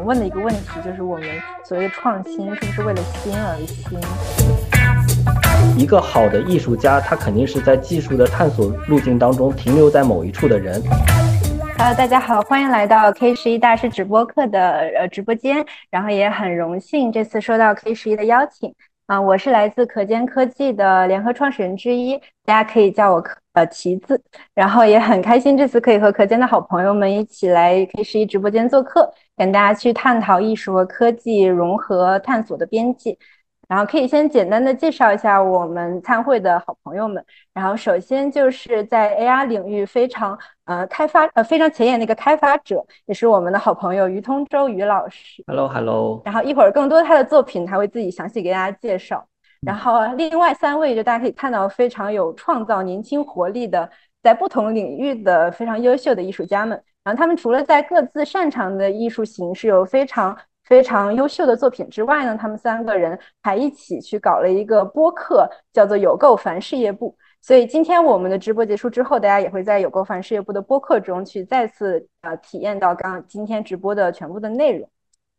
想问的一个问题，就是我们所谓的创新是不是为了新而新？一个好的艺术家，他肯定是在技术的探索路径当中停留在某一处的人。Hello，大家好，欢迎来到 K 十一大师直播课的呃直播间，然后也很荣幸这次收到 K 十一的邀请啊，我是来自可见科技的联合创始人之一，大家可以叫我呃奇子，然后也很开心这次可以和可见的好朋友们一起来 K 十一直播间做客，跟大家去探讨艺术和科技融合探索的边界。然后可以先简单的介绍一下我们参会的好朋友们。然后首先就是在 AR 领域非常呃开发呃非常前沿的一个开发者，也是我们的好朋友于通周于老师。Hello Hello。然后一会儿更多他的作品他会自己详细给大家介绍。然后另外三位就大家可以看到非常有创造、年轻活力的，在不同领域的非常优秀的艺术家们。然后他们除了在各自擅长的艺术形式有非常。非常优秀的作品之外呢，他们三个人还一起去搞了一个播客，叫做“有够烦事业部”。所以今天我们的直播结束之后，大家也会在“有够烦事业部”的播客中去再次呃体验到刚今天直播的全部的内容。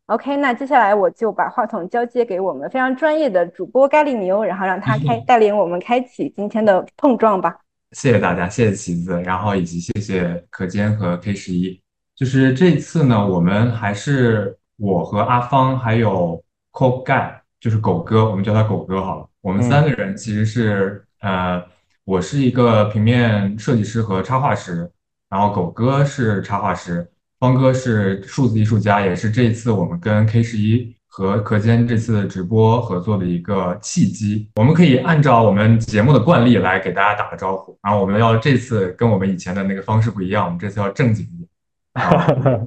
OK，那接下来我就把话筒交接给我们非常专业的主播咖喱牛，然后让他开 带领我们开启今天的碰撞吧。谢谢大家，谢谢旗子，然后以及谢谢可坚和 K 十一。就是这次呢，我们还是。我和阿芳还有 Co Guy，就是狗哥，我们叫他狗哥好了。我们三个人其实是，呃，我是一个平面设计师和插画师，然后狗哥是插画师，方哥是数字艺术家，也是这一次我们跟 K 十一和可间这次直播合作的一个契机。我们可以按照我们节目的惯例来给大家打个招呼，然后我们要这次跟我们以前的那个方式不一样，我们这次要正经一点。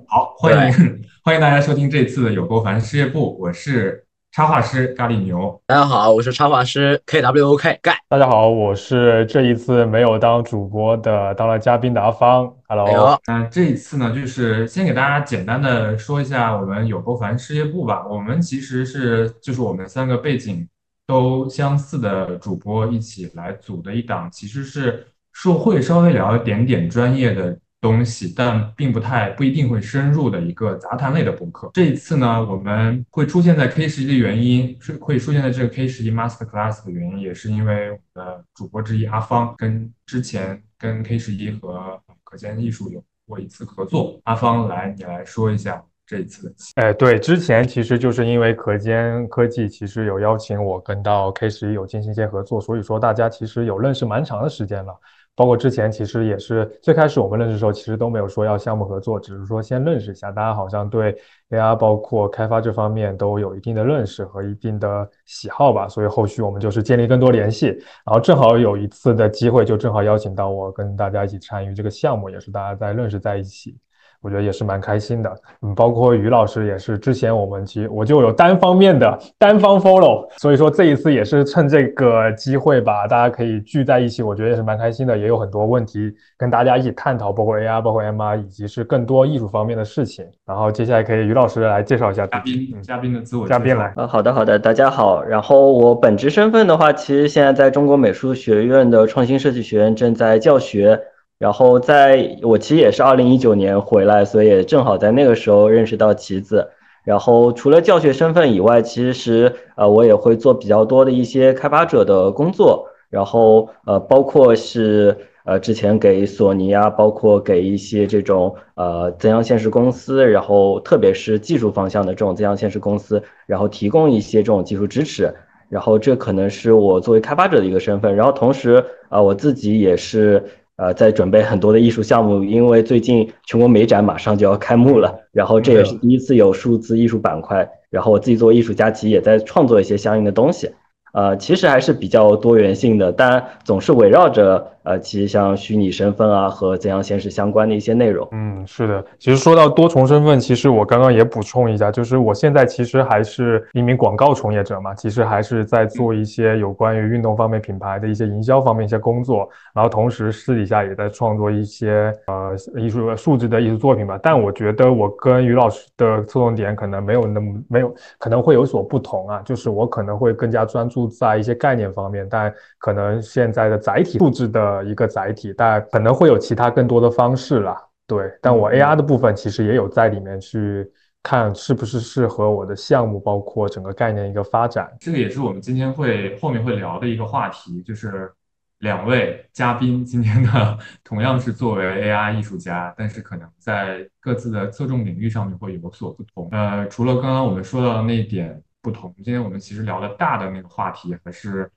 好，欢迎。欢迎大家收听这次的有够烦事业部，我是插画师咖喱牛。大家好，我是插画师 K W O K 盖。大家好，我是这一次没有当主播的，当了嘉宾的阿芳。Hello。那这一次呢，就是先给大家简单的说一下我们有够烦事业部吧。我们其实是就是我们三个背景都相似的主播一起来组的一档，其实是说会稍微聊一点点专业的。东西，但并不太不一定会深入的一个杂谈类的博客。这一次呢，我们会出现在 K 十一的原因，是会出现在这个 K 十一 Master Class 的原因，也是因为我们的主播之一阿芳跟之前跟 K 十一和可见艺术有过一次合作。阿芳，来你来说一下这一次。哎，对，之前其实就是因为可见科技其实有邀请我跟到 K 十一有进行一些合作，所以说大家其实有认识蛮长的时间了。包括之前其实也是最开始我们认识的时候，其实都没有说要项目合作，只是说先认识一下。大家好像对 AI 包括开发这方面都有一定的认识和一定的喜好吧，所以后续我们就是建立更多联系。然后正好有一次的机会，就正好邀请到我跟大家一起参与这个项目，也是大家在认识在一起。我觉得也是蛮开心的，嗯，包括于老师也是，之前我们其实我就有单方面的单方 follow，所以说这一次也是趁这个机会吧，大家可以聚在一起，我觉得也是蛮开心的，也有很多问题跟大家一起探讨，包括 AR，包括 MR，以及是更多艺术方面的事情。然后接下来可以于老师来介绍一下嘉宾，嘉宾的自我嘉宾来。呃，好的好的，大家好。然后我本职身份的话，其实现在在中国美术学院的创新设计学院正在教学。然后在我其实也是二零一九年回来，所以正好在那个时候认识到旗子。然后除了教学身份以外，其实呃我也会做比较多的一些开发者的工作。然后呃包括是呃之前给索尼啊，包括给一些这种呃增强现实公司，然后特别是技术方向的这种增强现实公司，然后提供一些这种技术支持。然后这可能是我作为开发者的一个身份。然后同时啊我自己也是。呃，在准备很多的艺术项目，因为最近全国美展马上就要开幕了，然后这也是第一次有数字艺术板块，然后我自己作为艺术家，其实也在创作一些相应的东西。呃，其实还是比较多元性的，但总是围绕着呃，其实像虚拟身份啊和怎样现实相关的一些内容。嗯，是的。其实说到多重身份，其实我刚刚也补充一下，就是我现在其实还是一名广告从业者嘛，其实还是在做一些有关于运动方面品牌的一些营销方面一些工作，然后同时私底下也在创作一些呃艺术数字的艺术作品吧。但我觉得我跟于老师的侧重点可能没有那么没有，可能会有所不同啊，就是我可能会更加专注。在一些概念方面，但可能现在的载体布置的一个载体，但可能会有其他更多的方式啦。对，但我 AR 的部分其实也有在里面去看是不是适合我的项目，包括整个概念一个发展。这个也是我们今天会后面会聊的一个话题，就是两位嘉宾今天的同样是作为 AR 艺术家，但是可能在各自的侧重领域上面会有所不同。呃，除了刚刚我们说到的那一点不同，今天我们其实聊的大的那个话题还是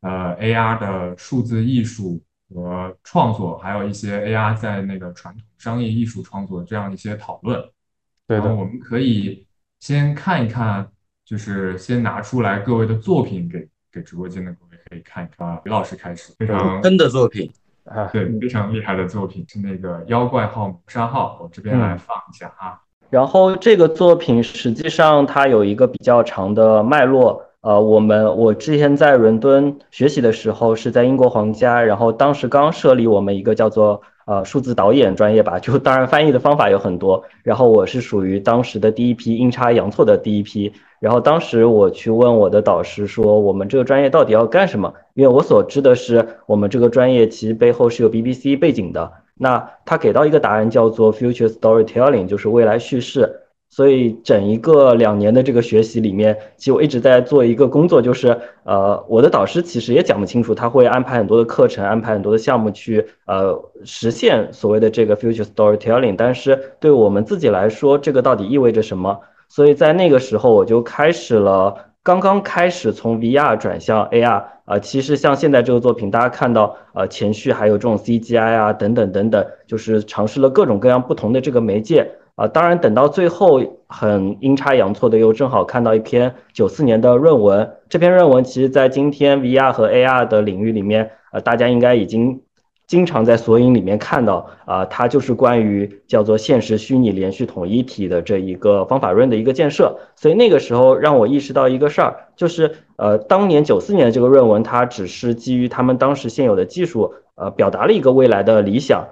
呃 AR 的数字艺术和创作，还有一些 AR 在那个传统商业艺术创作这样一些讨论。对的，我们可以先看一看，就是先拿出来各位的作品给给直播间的各位可以看一看。于老师开始，非常真的作品啊，对，非常厉害的作品是那个妖怪号谋杀号，我这边来放一下哈。然后这个作品实际上它有一个比较长的脉络。呃，我们我之前在伦敦学习的时候是在英国皇家，然后当时刚设立我们一个叫做。呃，数字导演专业吧，就当然翻译的方法有很多。然后我是属于当时的第一批阴差阳错的第一批。然后当时我去问我的导师说，我们这个专业到底要干什么？因为我所知的是，我们这个专业其实背后是有 BBC 背景的。那他给到一个答案叫做 Future Storytelling，就是未来叙事。所以整一个两年的这个学习里面，其实我一直在做一个工作，就是呃，我的导师其实也讲不清楚，他会安排很多的课程，安排很多的项目去呃实现所谓的这个 future storytelling。但是对我们自己来说，这个到底意味着什么？所以在那个时候，我就开始了，刚刚开始从 VR 转向 AR 啊。其实像现在这个作品，大家看到呃前序还有这种 CGI 啊等等等等，就是尝试了各种各样不同的这个媒介。啊，当然，等到最后很阴差阳错的又正好看到一篇九四年的论文。这篇论文其实，在今天 VR 和 AR 的领域里面，呃，大家应该已经经常在索引里面看到啊，它就是关于叫做现实虚拟连续统一体的这一个方法论的一个建设。所以那个时候让我意识到一个事儿，就是呃，当年九四年的这个论文，它只是基于他们当时现有的技术，呃，表达了一个未来的理想。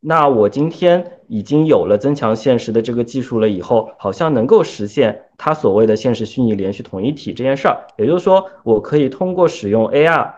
那我今天已经有了增强现实的这个技术了，以后好像能够实现它所谓的现实虚拟连续统一体这件事儿。也就是说，我可以通过使用 AR，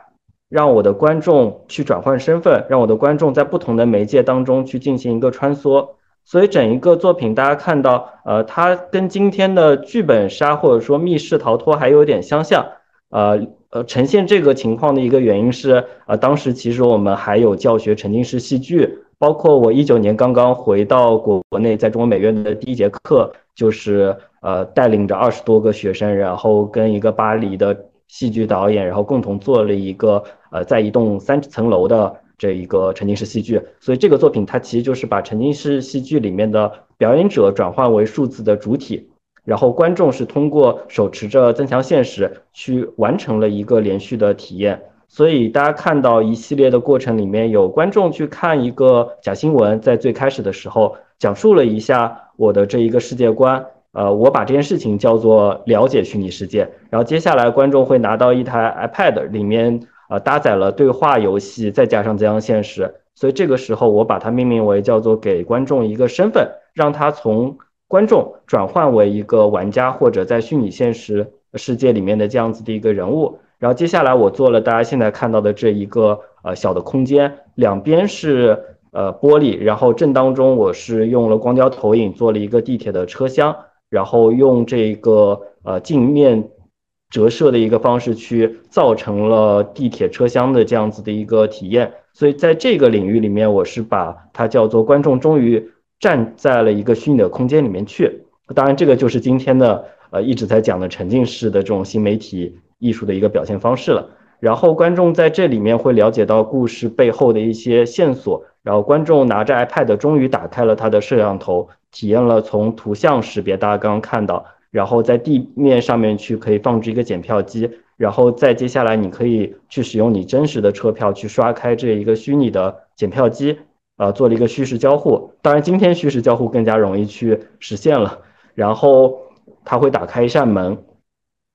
让我的观众去转换身份，让我的观众在不同的媒介当中去进行一个穿梭。所以整一个作品，大家看到，呃，它跟今天的剧本杀或者说密室逃脱还有点相像。呃呃，呈现这个情况的一个原因是，呃，当时其实我们还有教学沉浸式戏剧。包括我一九年刚刚回到国国内，在中国美院的第一节课，就是呃带领着二十多个学生，然后跟一个巴黎的戏剧导演，然后共同做了一个呃在一栋三层楼的这一个沉浸式戏剧。所以这个作品它其实就是把沉浸式戏剧里面的表演者转换为数字的主体，然后观众是通过手持着增强现实去完成了一个连续的体验。所以大家看到一系列的过程里面有观众去看一个假新闻，在最开始的时候讲述了一下我的这一个世界观，呃，我把这件事情叫做了解虚拟世界。然后接下来观众会拿到一台 iPad，里面呃搭载了对话游戏，再加上增强现实。所以这个时候我把它命名为叫做给观众一个身份，让他从观众转换为一个玩家或者在虚拟现实世界里面的这样子的一个人物。然后接下来我做了大家现在看到的这一个呃小的空间，两边是呃玻璃，然后正当中我是用了光雕投影做了一个地铁的车厢，然后用这个呃镜面折射的一个方式去造成了地铁车厢的这样子的一个体验。所以在这个领域里面，我是把它叫做观众终于站在了一个虚拟的空间里面去。当然，这个就是今天的呃一直在讲的沉浸式的这种新媒体。艺术的一个表现方式了，然后观众在这里面会了解到故事背后的一些线索，然后观众拿着 iPad 终于打开了他的摄像头，体验了从图像识别，大家刚刚看到，然后在地面上面去可以放置一个检票机，然后再接下来你可以去使用你真实的车票去刷开这一个虚拟的检票机，呃，做了一个虚实交互，当然今天虚实交互更加容易去实现了，然后它会打开一扇门。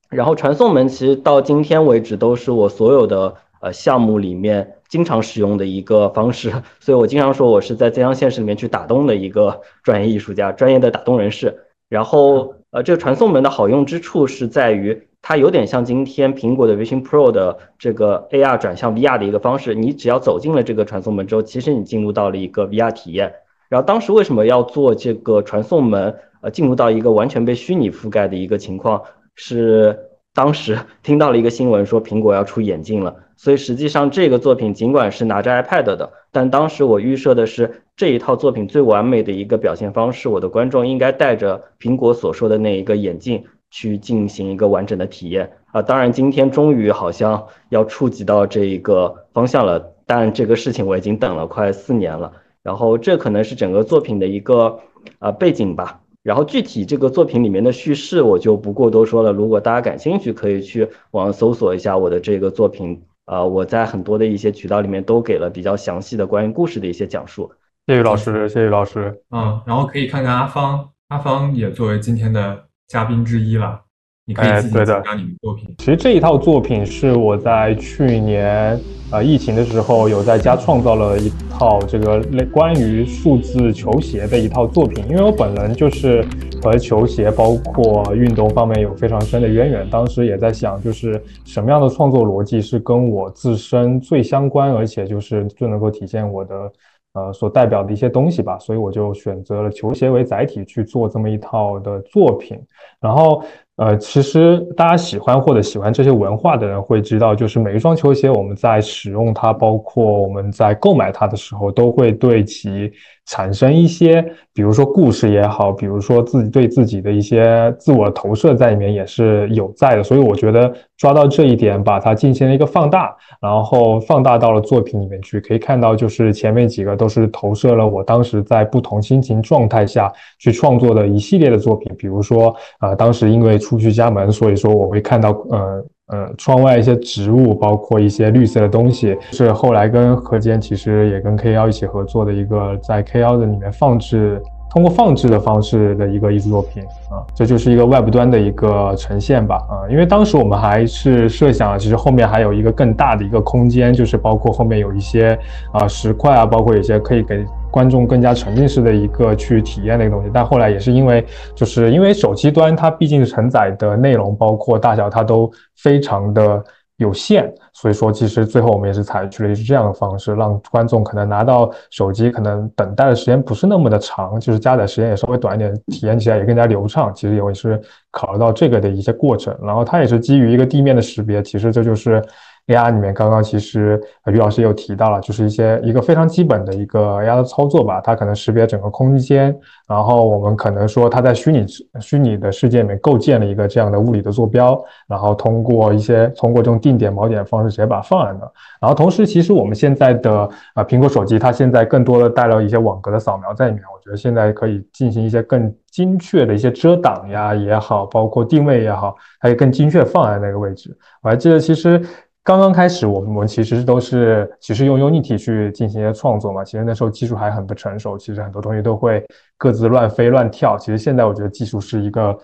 然后传送门其实到今天为止都是我所有的呃项目里面经常使用的一个方式，所以我经常说我是在增强现实里面去打洞的一个专业艺术家，专业的打洞人士。然后呃，这个传送门的好用之处是在于它有点像今天苹果的 Vision Pro 的这个 AR 转向 VR 的一个方式，你只要走进了这个传送门之后，其实你进入到了一个 VR 体验。然后当时为什么要做这个传送门？呃进入到一个完全被虚拟覆盖的一个情况，是当时 听到了一个新闻说苹果要出眼镜了。所以实际上这个作品尽管是拿着 iPad 的，但当时我预设的是这一套作品最完美的一个表现方式，我的观众应该戴着苹果所说的那一个眼镜去进行一个完整的体验啊。当然今天终于好像要触及到这一个方向了，但这个事情我已经等了快四年了。然后这可能是整个作品的一个呃背景吧。然后具体这个作品里面的叙事我就不过多说了，如果大家感兴趣，可以去网上搜索一下我的这个作品。啊，我在很多的一些渠道里面都给了比较详细的关于故事的一些讲述。谢谢老师，谢谢老师。嗯，然后可以看看阿芳，阿芳也作为今天的嘉宾之一了。你可以自己讲讲你的作品。其实这一套作品是我在去年呃疫情的时候有在家创造了一套这个类关于数字球鞋的一套作品，因为我本人就是和球鞋包括运动方面有非常深的渊源。当时也在想，就是什么样的创作逻辑是跟我自身最相关，而且就是最能够体现我的呃所代表的一些东西吧。所以我就选择了球鞋为载体去做这么一套的作品，然后。呃，其实大家喜欢或者喜欢这些文化的人会知道，就是每一双球鞋，我们在使用它，包括我们在购买它的时候，都会对其产生一些，比如说故事也好，比如说自己对自己的一些自我投射在里面也是有在的。所以我觉得抓到这一点，把它进行了一个放大，然后放大到了作品里面去，可以看到，就是前面几个都是投射了我当时在不同心情状态下去创作的一系列的作品，比如说，呃，当时因为出去家门，所以说我会看到，呃呃，窗外一些植物，包括一些绿色的东西，是后来跟何坚其实也跟 K 幺一起合作的一个，在 K 幺的里面放置。通过放置的方式的一个艺术作品啊，这就是一个外部端的一个呈现吧啊，因为当时我们还是设想，其实后面还有一个更大的一个空间，就是包括后面有一些啊石块啊，包括一些可以给观众更加沉浸式的一个去体验的一个东西。但后来也是因为，就是因为手机端它毕竟承载的内容包括大小，它都非常的。有限，所以说其实最后我们也是采取了是这样的方式，让观众可能拿到手机，可能等待的时间不是那么的长，就是加载时间也稍微短一点，体验起来也更加流畅。其实也是考虑到这个的一些过程，然后它也是基于一个地面的识别，其实这就是。AR 里面刚刚其实于老师有提到了，就是一些一个非常基本的一个 AR 的操作吧，它可能识别整个空间，然后我们可能说它在虚拟虚拟的世界里面构建了一个这样的物理的坐标，然后通过一些通过这种定点锚点的方式直接把它放在那。然后同时，其实我们现在的啊苹果手机，它现在更多的带了一些网格的扫描在里面，我觉得现在可以进行一些更精确的一些遮挡呀也好，包括定位也好，还有更精确放在那个位置。我还记得其实。刚刚开始，我们我们其实都是其实用 Unity 去进行一些创作嘛。其实那时候技术还很不成熟，其实很多东西都会各自乱飞乱跳。其实现在我觉得技术是一个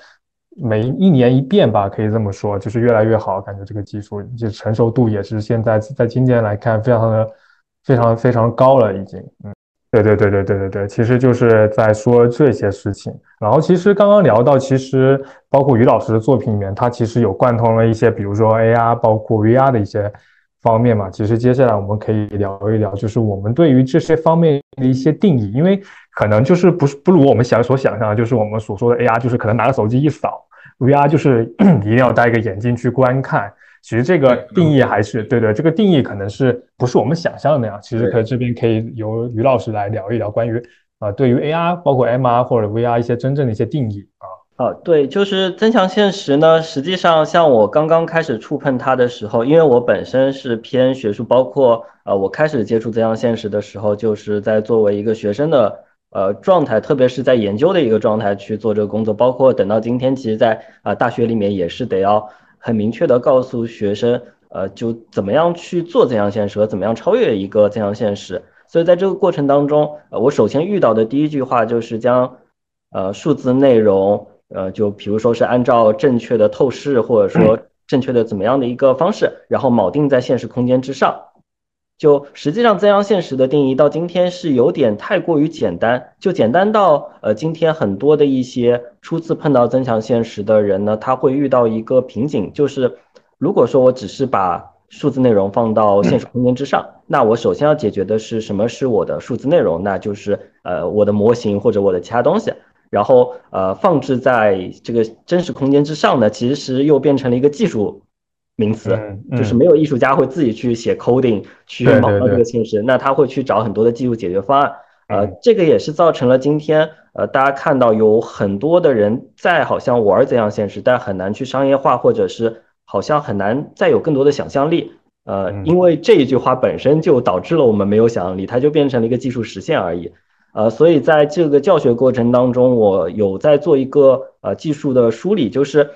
每一年一变吧，可以这么说，就是越来越好。感觉这个技术就成熟度也是现在在今年来看非常的非常非常高了，已经嗯。对对对对对对对，其实就是在说这些事情。然后其实刚刚聊到，其实包括于老师的作品里面，他其实有贯通了一些，比如说 AR，包括 VR 的一些方面嘛。其实接下来我们可以聊一聊，就是我们对于这些方面的一些定义，因为可能就是不是不如我们想所想象的，就是我们所说的 AR，就是可能拿个手机一扫，VR 就是 一定要戴一个眼镜去观看。其实这个定义还是对对，这个定义可能是不是我们想象的那样？其实可这边可以由于老师来聊一聊关于啊，对于 AR 包括 MR 或者 VR 一些真正的一些定义啊。啊，对，就是增强现实呢。实际上，像我刚刚开始触碰它的时候，因为我本身是偏学术，包括呃，我开始接触增强现实的时候，就是在作为一个学生的呃状态，特别是在研究的一个状态去做这个工作，包括等到今天，其实，在啊大学里面也是得要。很明确的告诉学生，呃，就怎么样去做增强现实和怎么样超越一个增强现实。所以在这个过程当中，呃，我首先遇到的第一句话就是将，呃，数字内容，呃，就比如说是按照正确的透视或者说正确的怎么样的一个方式，然后锚定在现实空间之上。就实际上，增强现实的定义到今天是有点太过于简单，就简单到呃，今天很多的一些初次碰到增强现实的人呢，他会遇到一个瓶颈，就是如果说我只是把数字内容放到现实空间之上，那我首先要解决的是什么是我的数字内容，那就是呃我的模型或者我的其他东西。然后呃放置在这个真实空间之上呢，其实又变成了一个技术名词，就是没有艺术家会自己去写 coding 去仿造这个现实，那他会去找很多的技术解决方案。呃，这个也是造成了今天呃大家看到有很多的人在好像玩怎样现实，但很难去商业化，或者是好像很难再有更多的想象力。呃，因为这一句话本身就导致了我们没有想象力，它就变成了一个技术实现而已。呃，所以在这个教学过程当中，我有在做一个呃技术的梳理，就是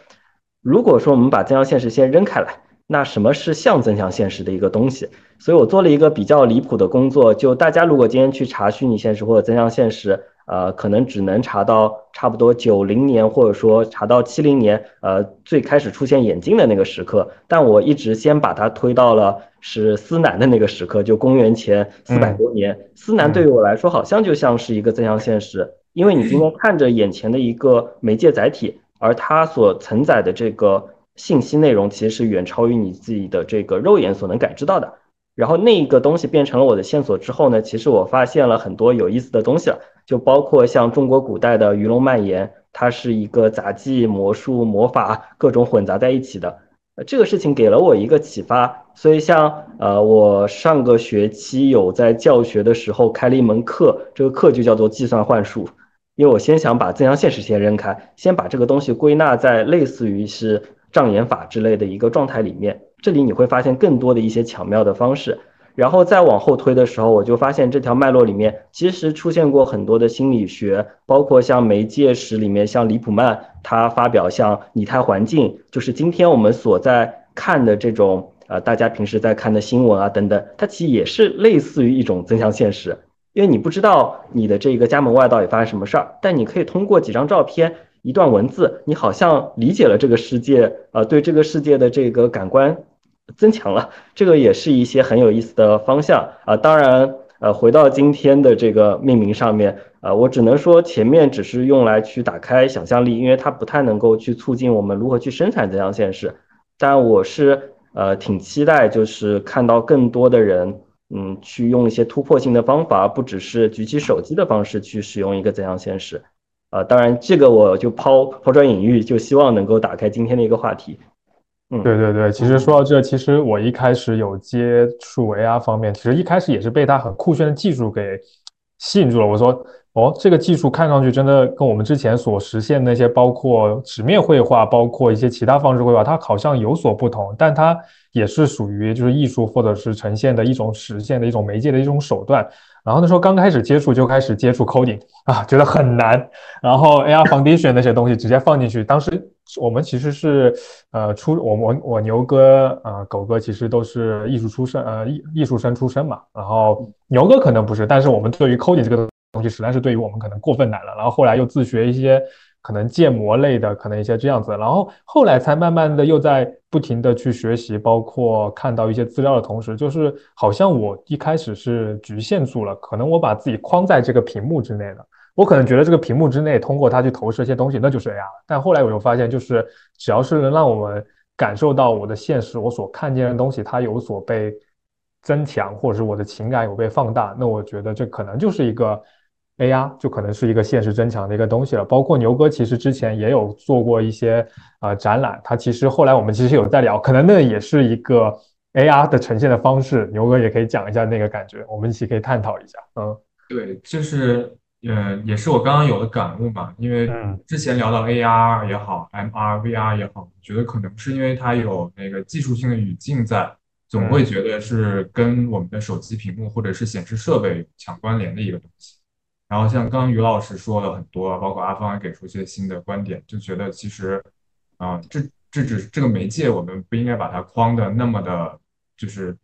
如果说我们把增强现实先扔开来，那什么是像增强现实的一个东西？所以我做了一个比较离谱的工作，就大家如果今天去查虚拟现实或者增强现实。呃，可能只能查到差不多九零年，或者说查到七零年，呃，最开始出现眼镜的那个时刻。但我一直先把它推到了是司南的那个时刻，就公元前四百多年。司南对于我来说，好像就像是一个增强现实，因为你今天看着眼前的一个媒介载体，而它所承载的这个信息内容，其实是远超于你自己的这个肉眼所能感知到的。然后那个东西变成了我的线索之后呢，其实我发现了很多有意思的东西了。就包括像中国古代的鱼龙蔓延，它是一个杂技、魔术、魔法各种混杂在一起的。这个事情给了我一个启发，所以像呃，我上个学期有在教学的时候开了一门课，这个课就叫做计算幻术。因为我先想把增强现实先扔开，先把这个东西归纳在类似于是障眼法之类的一个状态里面。这里你会发现更多的一些巧妙的方式。然后再往后推的时候，我就发现这条脉络里面其实出现过很多的心理学，包括像媒介史里面，像李普曼他发表像拟态环境，就是今天我们所在看的这种呃大家平时在看的新闻啊等等，它其实也是类似于一种增强现实，因为你不知道你的这个家门外到底发生什么事儿，但你可以通过几张照片、一段文字，你好像理解了这个世界，呃，对这个世界的这个感官。增强了，这个也是一些很有意思的方向啊。当然，呃，回到今天的这个命名上面，呃，我只能说前面只是用来去打开想象力，因为它不太能够去促进我们如何去生产这样现实。但我是呃挺期待，就是看到更多的人，嗯，去用一些突破性的方法，不只是举起手机的方式去使用一个怎样现实。呃，当然这个我就抛抛砖引玉，就希望能够打开今天的一个话题。嗯对对对，其实说到这，其实我一开始有接触 AR 方面，其实一开始也是被它很酷炫的技术给吸引住了。我说，哦，这个技术看上去真的跟我们之前所实现那些，包括纸面绘画，包括一些其他方式绘画，它好像有所不同，但它也是属于就是艺术或者是呈现的一种实现的一种媒介的一种手段。然后那时候刚开始接触就开始接触 coding 啊，觉得很难。然后 AR Foundation 那些东西直接放进去。当时我们其实是呃出我我我牛哥啊狗哥其实都是艺术出身呃艺艺术生出身嘛。然后牛哥可能不是，但是我们对于 coding 这个东西实在是对于我们可能过分难了。然后后来又自学一些。可能建模类的，可能一些这样子，然后后来才慢慢的又在不停的去学习，包括看到一些资料的同时，就是好像我一开始是局限住了，可能我把自己框在这个屏幕之内的，我可能觉得这个屏幕之内通过它去投射一些东西，那就是 AR。但后来我又发现，就是只要是能让我们感受到我的现实，我所看见的东西它有所被增强，或者是我的情感有被放大，那我觉得这可能就是一个。AR 就可能是一个现实增强的一个东西了，包括牛哥其实之前也有做过一些呃展览，他其实后来我们其实有在聊，可能那也是一个 AR 的呈现的方式，牛哥也可以讲一下那个感觉，我们一起可以探讨一下。嗯，对，就是呃也是我刚刚有的感悟嘛，因为之前聊到 AR 也好，MR、VR 也好，觉得可能是因为它有那个技术性的语境在，总会觉得是跟我们的手机屏幕或者是显示设备强关联的一个东西。然后像刚刚于老师说了很多，包括阿芳也给出一些新的观点，就觉得其实，啊，这这只这个媒介，我们不应该把它框的那么的，就是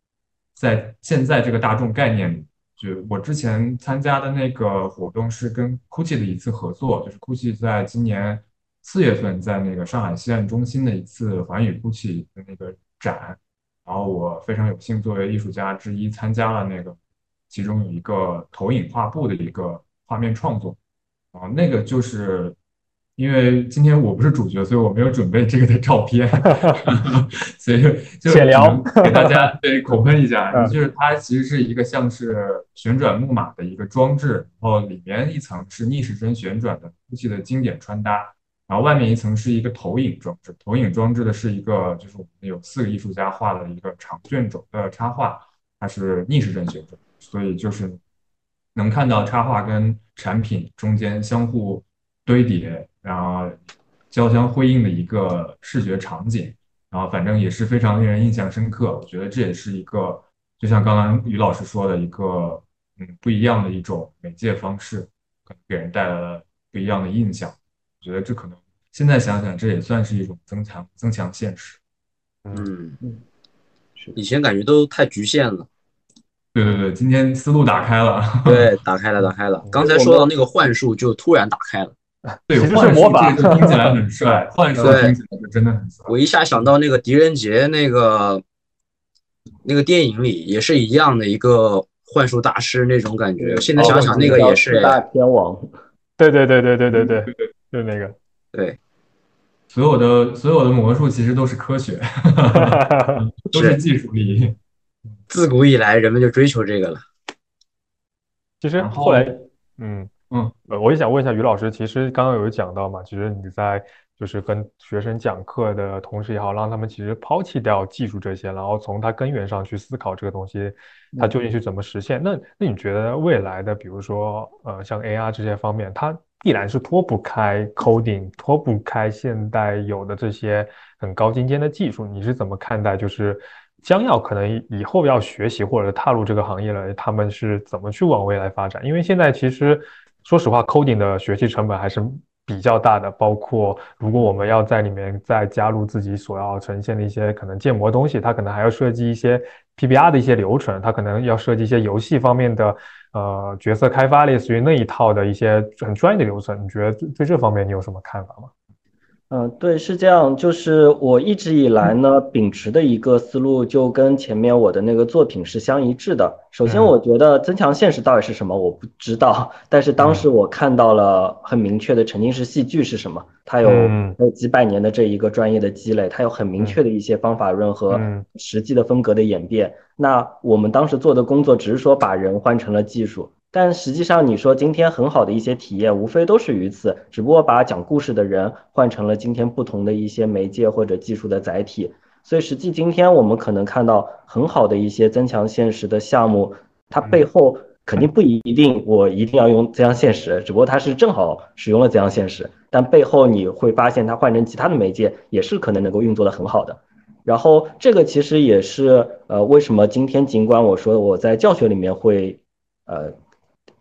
在现在这个大众概念里。就我之前参加的那个活动是跟 GUCCI 的一次合作，就是 GUCCI 在今年四月份在那个上海西岸中心的一次环宇 GUCCI 的那个展，然后我非常有幸作为艺术家之一参加了那个，其中有一个投影画布的一个。画面创作，啊，那个就是因为今天我不是主角，所以我没有准备这个的照片 所以就 给大家对口喷一下，嗯。就是它其实是一个像是旋转木马的一个装置，然后里面一层是逆时针旋转的 GUCCI 的经典穿搭，然后外面一层是一个投影装置，投影装置的是一个就是我们有四个艺术家画的一个长卷轴的插画，它是逆时针旋转，所以就是能看到插画跟产品中间相互堆叠，然后交相辉映的一个视觉场景，然后反正也是非常令人印象深刻。我觉得这也是一个，就像刚刚于老师说的一个，嗯，不一样的一种媒介方式，可能给人带来了不一样的印象。我觉得这可能现在想想，这也算是一种增强增强现实。嗯嗯是以前感觉都太局限了。对对对，今天思路打开了。对，打开了，打开了。刚才说到那个幻术，就突然打开了。对，幻术魔法这个听起来很帅，幻术听起来就真的很帅。我一下想到那个狄仁杰那个那个电影里也是一样的一个幻术大师那种感觉。现在想想，那个也是四大天王，对对对对对对对，就那个。对，所有的所有的魔术其实都是科学，都是技术力。自古以来人们就追求这个了。其实后后来，嗯嗯，呃，我也想问一下于老师，其实刚刚有讲到嘛，其实你在就是跟学生讲课的同时也好，让他们其实抛弃掉技术这些，然后从它根源上去思考这个东西，它究竟是怎么实现。那那你觉得未来的，比如说呃像 AR 这些方面，它必然是脱不开 coding，脱不开现代有的这些很高精尖的技术，你是怎么看待？就是将要可能以后要学习或者踏入这个行业了，他们是怎么去往未来发展？因为现在其实说实话，coding 的学习成本还是比较大的，包括如果我们要在里面再加入自己所要呈现的一些可能建模东西，它可能还要设计一些 PBR 的一些流程，它可能要设计一些游戏方面的呃角色开发，类似于那一套的一些很专业的流程。你觉得对这方面你有什么看法吗？嗯，对，是这样，就是我一直以来呢，秉持的一个思路就跟前面我的那个作品是相一致的。首先，嗯。我觉得增强现实到底是什么，我不知道，但是当时我看到了很明确的沉浸式戏剧是什么，它有嗯。有几百年的这一个专业的积累，它有很明确的一些方法论和嗯。实际的风格的演变。那我们当时做的工作只是说把人换成了技术，但实际上你说今天很好的一些体验，无非都是于此，只不过把讲故事的人换成了今天不同的一些媒介或者技术的载体。所以实际今天我们可能看到很好的一些增强现实的项目，它背后肯定不一定我一定要用增强现实，只不过它是正好使用了增强现实，但背后你会发现它换成其他的媒介也是可能能够运作的很好的。然后这个其实也是呃为什么今天尽管我说我在教学里面会呃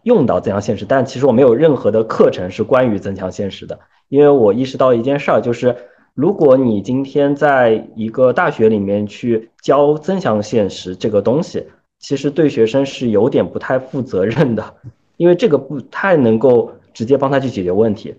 用到增强现实，但其实我没有任何的课程是关于增强现实的，因为我意识到一件事儿，就是如果你今天在一个大学里面去教增强现实这个东西，其实对学生是有点不太负责任的，因为这个不太能够直接帮他去解决问题，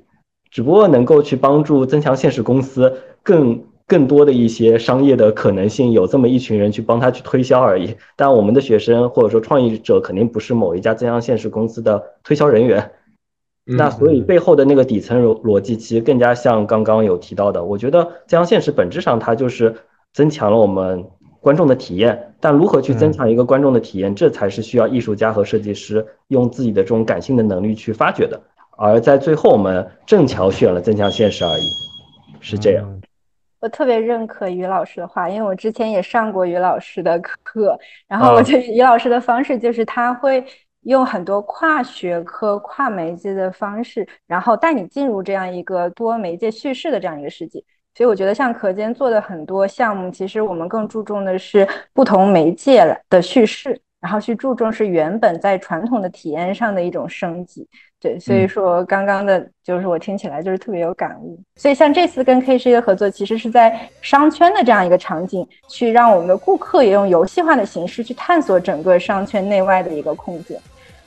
只不过能够去帮助增强现实公司更更多的一些商业的可能性，有这么一群人去帮他去推销而已。但我们的学生或者说创业者肯定不是某一家增强现实公司的推销人员，那所以背后的那个底层逻逻辑其实更加像刚刚有提到的，我觉得增强现实本质上它就是增强了我们观众的体验，但如何去增强一个观众的体验，这才是需要艺术家和设计师用自己的这种感性的能力去发掘的。而在最后，我们正巧选了增强现实而已，是这样。嗯我特别认可于老师的话，因为我之前也上过于老师的课，然后我觉得于老师的方式就是他会用很多跨学科、跨媒介的方式，然后带你进入这样一个多媒介叙事的这样一个世界。所以我觉得像课间做的很多项目，其实我们更注重的是不同媒介的叙事，然后去注重是原本在传统的体验上的一种升级。对，所以说刚刚的就是我听起来就是特别有感悟。所以像这次跟 K 十一的合作，其实是在商圈的这样一个场景，去让我们的顾客也用游戏化的形式去探索整个商圈内外的一个空间。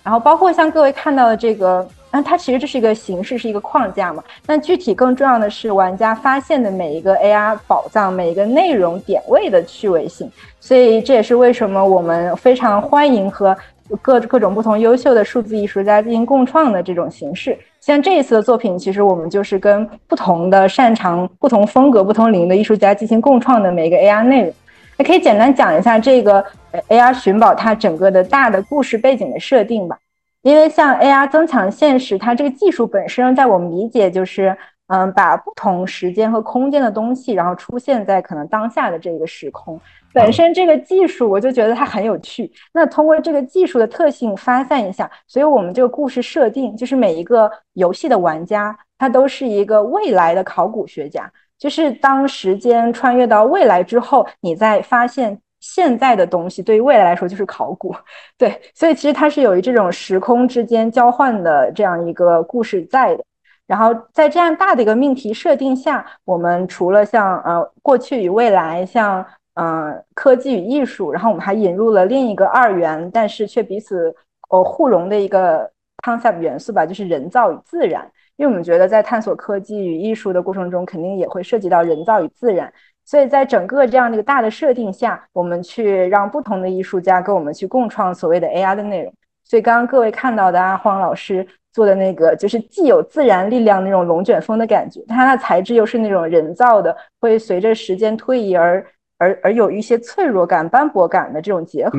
然后包括像各位看到的这个，那它其实这是一个形式，是一个框架嘛。但具体更重要的是玩家发现的每一个 AR 宝藏，每一个内容点位的趣味性。所以这也是为什么我们非常欢迎和各各种不同优秀的数字艺术家进行共创的这种形式。像这一次的作品，其实我们就是跟不同的擅长、不同风格、不同领域的艺术家进行共创的每一个 AR 内容。也可以简单讲一下这个 AR 寻宝它整个的大的故事背景的设定吧。因为像 AR 增强现实，它这个技术本身，在我们理解就是，嗯，把不同时间和空间的东西，然后出现在可能当下的这个时空。本身这个技术，我就觉得它很有趣。那通过这个技术的特性发散一下，所以我们这个故事设定就是每一个游戏的玩家，他都是一个未来的考古学家。就是当时间穿越到未来之后，你再发现现在的东西，对于未来来说就是考古。对，所以其实它是有一这种时空之间交换的这样一个故事在的。然后在这样大的一个命题设定下，我们除了像呃过去与未来，像嗯科技与艺术，然后我们还引入了另一个二元，但是却彼此呃互融的一个 concept 元素吧，就是人造与自然。因为我们觉得，在探索科技与艺术的过程中，肯定也会涉及到人造与自然，所以在整个这样的一个大的设定下，我们去让不同的艺术家跟我们去共创所谓的 AI 的内容。所以刚刚各位看到的阿荒老师做的那个，就是既有自然力量那种龙卷风的感觉，它的材质又是那种人造的，会随着时间推移而而而有一些脆弱感、斑驳感的这种结合。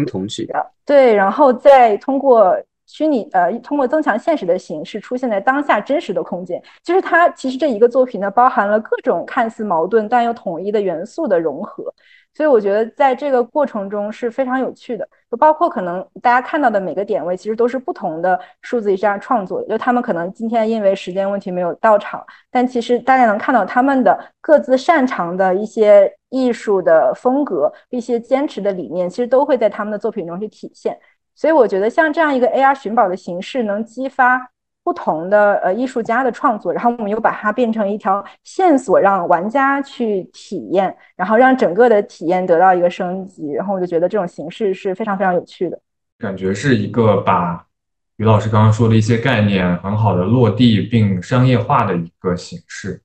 对，然后再通过。虚拟呃，通过增强现实的形式出现在当下真实的空间，就是它其实这一个作品呢，包含了各种看似矛盾但又统一的元素的融合，所以我觉得在这个过程中是非常有趣的。就包括可能大家看到的每个点位，其实都是不同的数字艺术家创作的，就他们可能今天因为时间问题没有到场，但其实大家能看到他们的各自擅长的一些艺术的风格、一些坚持的理念，其实都会在他们的作品中去体现。所以我觉得像这样一个 AR 寻宝的形式，能激发不同的呃艺术家的创作，然后我们又把它变成一条线索，让玩家去体验，然后让整个的体验得到一个升级，然后我就觉得这种形式是非常非常有趣的。感觉是一个把于老师刚刚说的一些概念很好的落地并商业化的一个形式。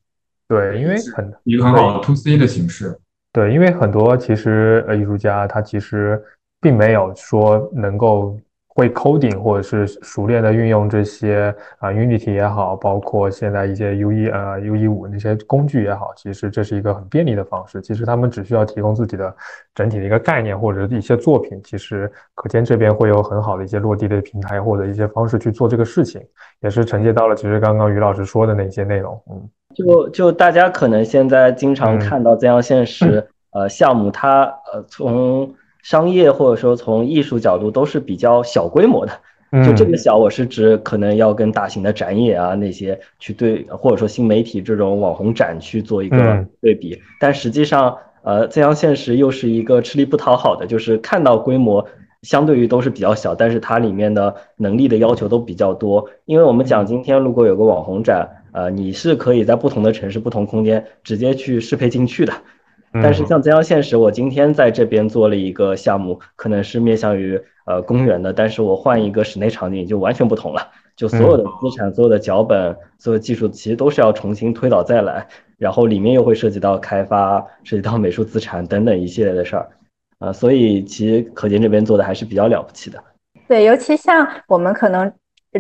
对，因为很一个很好的 To C 的形式。对，因为很多其实呃艺术家他其实。并没有说能够会 coding 或者是熟练的运用这些啊 Unity 也好，包括现在一些 U 一呃 U 一五那些工具也好，其实这是一个很便利的方式。其实他们只需要提供自己的整体的一个概念或者一些作品，其实可见这边会有很好的一些落地的平台或者一些方式去做这个事情，也是承接到了其实刚刚于老师说的那些内容。嗯，就就大家可能现在经常看到这样现实呃项目，它呃从商业或者说从艺术角度都是比较小规模的，就这个小，我是指可能要跟大型的展演啊那些去对，或者说新媒体这种网红展去做一个对比。但实际上，呃，增强现实又是一个吃力不讨好的，就是看到规模相对于都是比较小，但是它里面的能力的要求都比较多。因为我们讲今天如果有个网红展，呃，你是可以在不同的城市、不同空间直接去适配进去的。但是像增强现实，我今天在这边做了一个项目，可能是面向于呃公园的，但是我换一个室内场景就完全不同了，就所有的资产、所有的脚本、所有技术其实都是要重新推导再来，然后里面又会涉及到开发、涉及到美术资产等等一系列的事儿，啊，所以其实可见这边做的还是比较了不起的。对，尤其像我们可能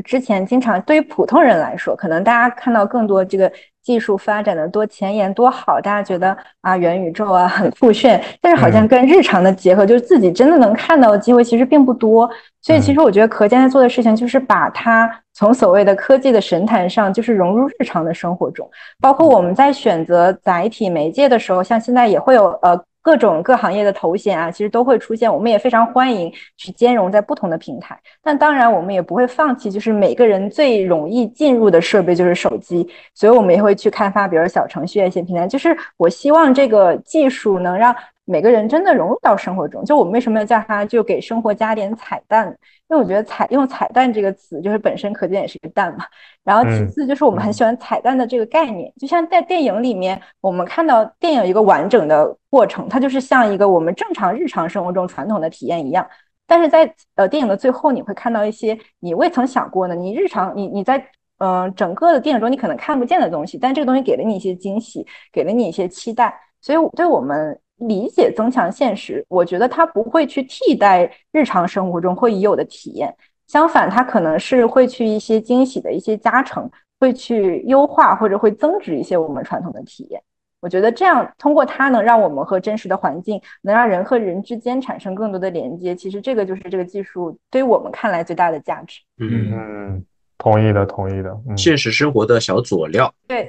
之前经常对于普通人来说，可能大家看到更多这个。技术发展的多前沿多好，大家觉得啊元宇宙啊很酷炫，但是好像跟日常的结合，就是自己真的能看到的机会其实并不多。所以其实我觉得可见在做的事情就是把它从所谓的科技的神坛上，就是融入日常的生活中。包括我们在选择载体媒介的时候，像现在也会有呃。各种各行业的头衔啊，其实都会出现。我们也非常欢迎去兼容在不同的平台，但当然我们也不会放弃，就是每个人最容易进入的设备就是手机，所以我们也会去开发，比如小程序一些平台。就是我希望这个技术能让。每个人真的融入到生活中，就我们为什么要叫它就给生活加点彩蛋？因为我觉得彩用彩蛋这个词，就是本身可见也是一个蛋嘛。然后其次就是我们很喜欢彩蛋的这个概念，就像在电影里面，我们看到电影一个完整的过程，它就是像一个我们正常日常生活中传统的体验一样。但是在呃电影的最后，你会看到一些你未曾想过的，你日常你你在嗯整个的电影中你可能看不见的东西，但这个东西给了你一些惊喜，给了你一些期待。所以对我们。理解增强现实，我觉得它不会去替代日常生活中会已有的体验，相反，它可能是会去一些惊喜的一些加成，会去优化或者会增值一些我们传统的体验。我觉得这样通过它能让我们和真实的环境，能让人和人之间产生更多的连接。其实这个就是这个技术对于我们看来最大的价值。嗯，嗯，同意的，同意的。嗯，现实生活的小佐料。对，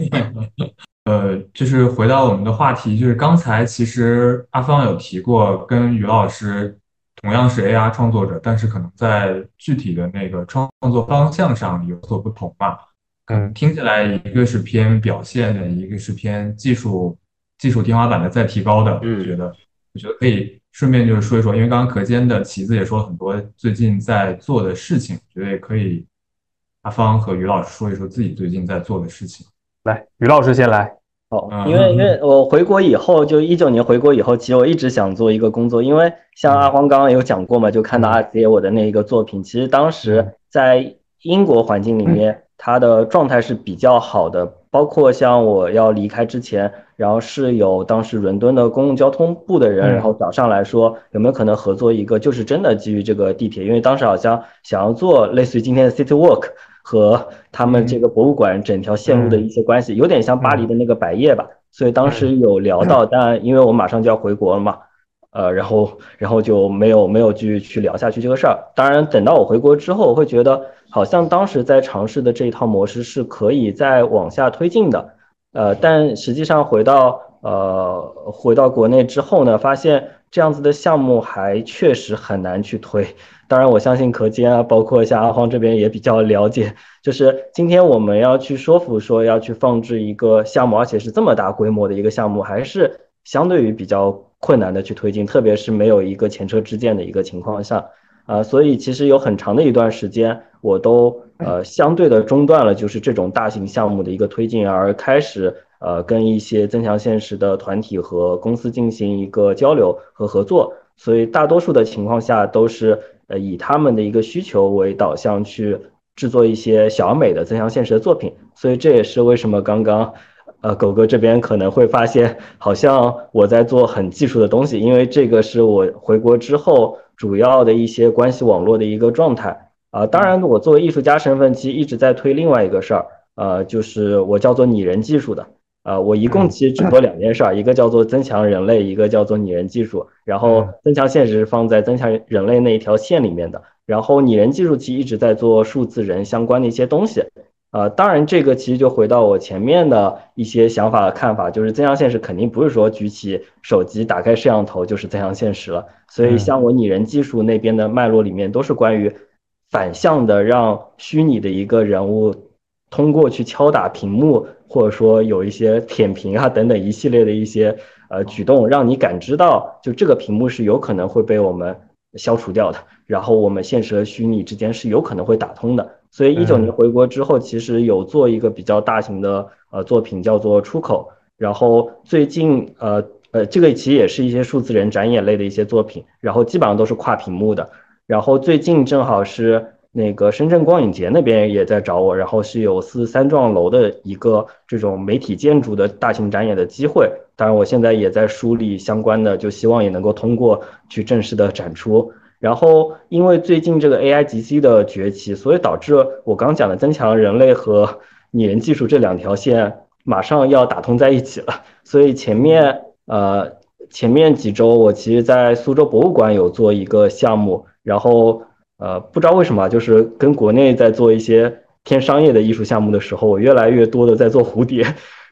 呃，就是回到我们的话题，就是刚才其实阿芳有提过，跟于老师同样是 AR 创作者，但是可能在具体的那个创作方向上有所不同嘛。嗯，听起来一个是偏表现的，一个是偏技术技术天花板的再提高的。我嗯觉得，我觉得可以顺便就是说一说，因为刚刚可坚的旗子也说了很多最近在做的事情，觉得也可以阿芳和于老师说一说自己最近在做的事情。来，于老师先来。好，嗯因为因为我回国以后，就一九年回国以后，其实我一直想做一个工作，因为像阿黄刚刚有讲过嘛，就看到阿杰我的那一个作品，其实当时在英国环境里面，他的状态是比较好的，包括像我要离开之前，然后是有当时伦敦的公共交通部的人，嗯。然后找上来说有没有可能合作一个，就是真的基于这个地铁，因为当时好像想要做类似于今天的 City Walk。和他们这个博物馆整条线路的一些关系，有点像巴黎的那个百叶吧，所以当时有聊到，但因为我马上就要回国了嘛，呃，然后然后就没有没有继续去聊下去这个事儿。当然，等到我回国之后，我会觉得好像当时在尝试的这一套模式是可以再往下推进的，呃，但实际上回到呃回到国内之后呢，发现这样子的项目还确实很难去推。当然，我相信可坚啊，包括像阿荒这边也比较了解，就是今天我们要去说服说要去放置一个项目，而且是这么大规模的一个项目，还是相对于比较困难的去推进，特别是没有一个前车之鉴的一个情况下，啊、所以其实有很长的一段时间，我都呃相对的中断了，就是这种大型项目的一个推进，而开始呃跟一些增强现实的团体和公司进行一个交流和合作，所以大多数的情况下都是呃以他们的一个需求为导向去制作一些小美的增强现实的作品，所以这也是为什么刚刚。呃，狗哥这边可能会发现，好像我在做很技术的东西，因为这个是我回国之后主要的一些关系网络的一个状态啊、当然，我作为艺术家身份，其实一直在推另外一个事儿，呃，就是我叫做拟人技术的。呃，我一共其实只做两件事儿，一个叫做增强人类，一个叫做拟人技术。然后增强现实是放在增强人类那一条线里面的，然后拟人技术其实一直在做数字人相关的一些东西。呃，当然，这个其实就回到我前面的一些想法和看法，就是增强现实肯定不是说举起手机打开摄像头就是增强现实了。所以，像我拟人技术那边的脉络里面，都是关于反向的，让虚拟的一个人物通过去敲打屏幕，或者说有一些舔屏啊等等一系列的一些呃举动，让你感知到就这个屏幕是有可能会被我们消除掉的，然后我们现实和虚拟之间是有可能会打通的。所以一九年回国之后，其实有做一个比较大型的呃作品，叫做《出口》。然后最近呃呃，这个其实也是一些数字人展演类的一些作品，然后基本上都是跨屏幕的。然后最近正好是那个深圳光影节那边也在找我，然后是有四三幢楼的一个这种媒体建筑的大型展演的机会。当然，我现在也在梳理相关的，就希望也能够通过去正式的展出。然后，因为最近这个 AI GC 的崛起，所以导致我刚讲的增强人类和拟人技术这两条线马上要打通在一起了。所以前面呃前面几周，我其实在苏州博物馆有做一个项目，然后呃不知道为什么，就是跟国内在做一些偏商业的艺术项目的时候，我越来越多的在做蝴蝶，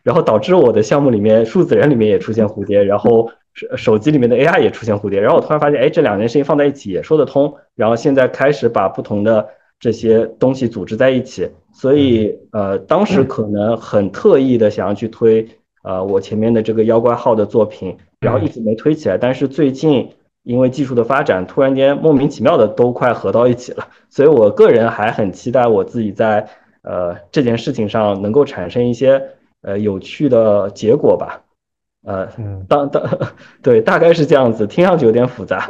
然后导致我的项目里面数字人里面也出现蝴蝶，然后。手手机里面的 AI 也出现蝴蝶，然后我突然发现，哎，这两件事情放在一起也说得通。然后现在开始把不同的这些东西组织在一起，所以呃，当时可能很特意的想要去推呃我前面的这个妖怪号的作品，然后一直没推起来。但是最近因为技术的发展，突然间莫名其妙的都快合到一起了，所以我个人还很期待我自己在呃这件事情上能够产生一些呃有趣的结果吧。呃，嗯，当当对，大概是这样子，听上去有点复杂。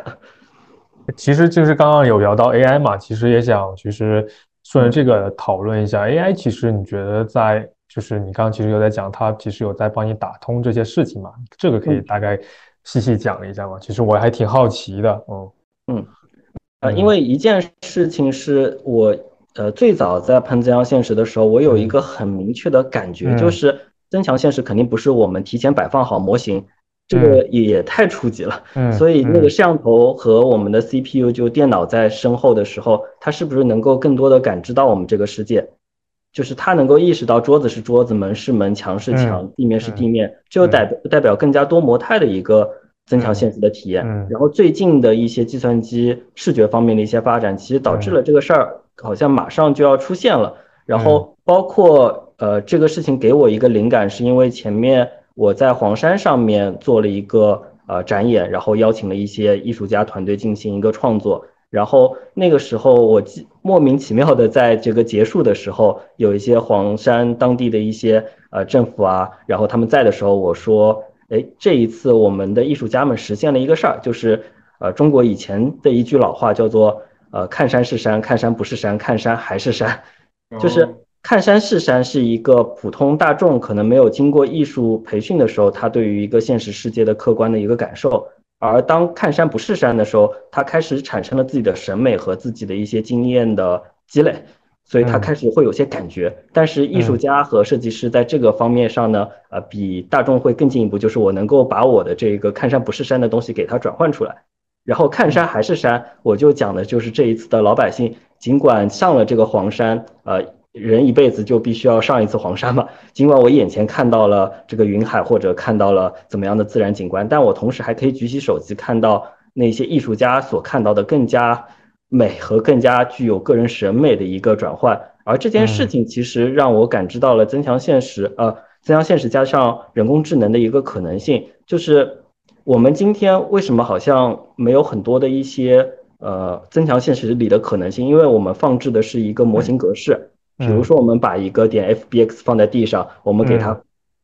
其实就是刚刚有聊到 AI 嘛，其实也想其实顺着这个讨论一下 AI。其实你觉得在就是你刚刚其实有在讲，它其实有在帮你打通这些事情嘛？这个可以大概细细讲一下吗？其实我还挺好奇的。嗯嗯，呃，因为一件事情是我呃最早在喷增强现实的时候，我有一个很明确的感觉，就是增强现实肯定不是我们提前摆放好模型。这个也太初级了，嗯，所以那个摄像头和我们的 CPU 就电脑在身后的时候，它是不是能够更多的感知到我们这个世界？就是他能够意识到桌子是桌子，门是门，墙是墙，地面是地面，这就代表代表更加多模态的一个增强现实的体验。然后最近的一些计算机视觉方面的一些发展，其实导致了这个事儿好像马上就要出现了。然后包括呃这个事情给我一个灵感，是因为前面。我在黄山上面做了一个呃展演，然后邀请了一些艺术家团队进行一个创作。然后那个时候，我莫名其妙的在这个结束的时候，有一些黄山当地的一些呃政府啊，然后他们在的时候，我说，哎，这一次我们的艺术家们实现了一个事儿，就是呃中国以前的一句老话叫做呃看山是山，看山不是山，看山还是山，就是。看山是山是一个普通大众可能没有经过艺术培训的时候，他对于一个现实世界的客观的一个感受。而当看山不是山的时候，他开始产生了自己的审美和自己的一些经验的积累，所以他开始会有些感觉。但是艺术家和设计师在这个方面上呢，呃，比大众会更进一步，就是我能够把我的这个看山不是山的东西给它转换出来，然后看山还是山，我就讲的就是这一次的老百姓，尽管上了这个黄山，呃。人一辈子就必须要上一次黄山嘛？尽管我眼前看到了这个云海，或者看到了怎么样的自然景观，但我同时还可以举起手机看到那些艺术家所看到的更加美和更加具有个人审美的一个转换。而这件事情其实让我感知到了增强现实，呃，增强现实加上人工智能的一个可能性，就是我们今天为什么好像没有很多的一些呃增强现实里的可能性？因为我们放置的是一个模型格式。比如说，我们把一个点 FBX 放在地上，我们给它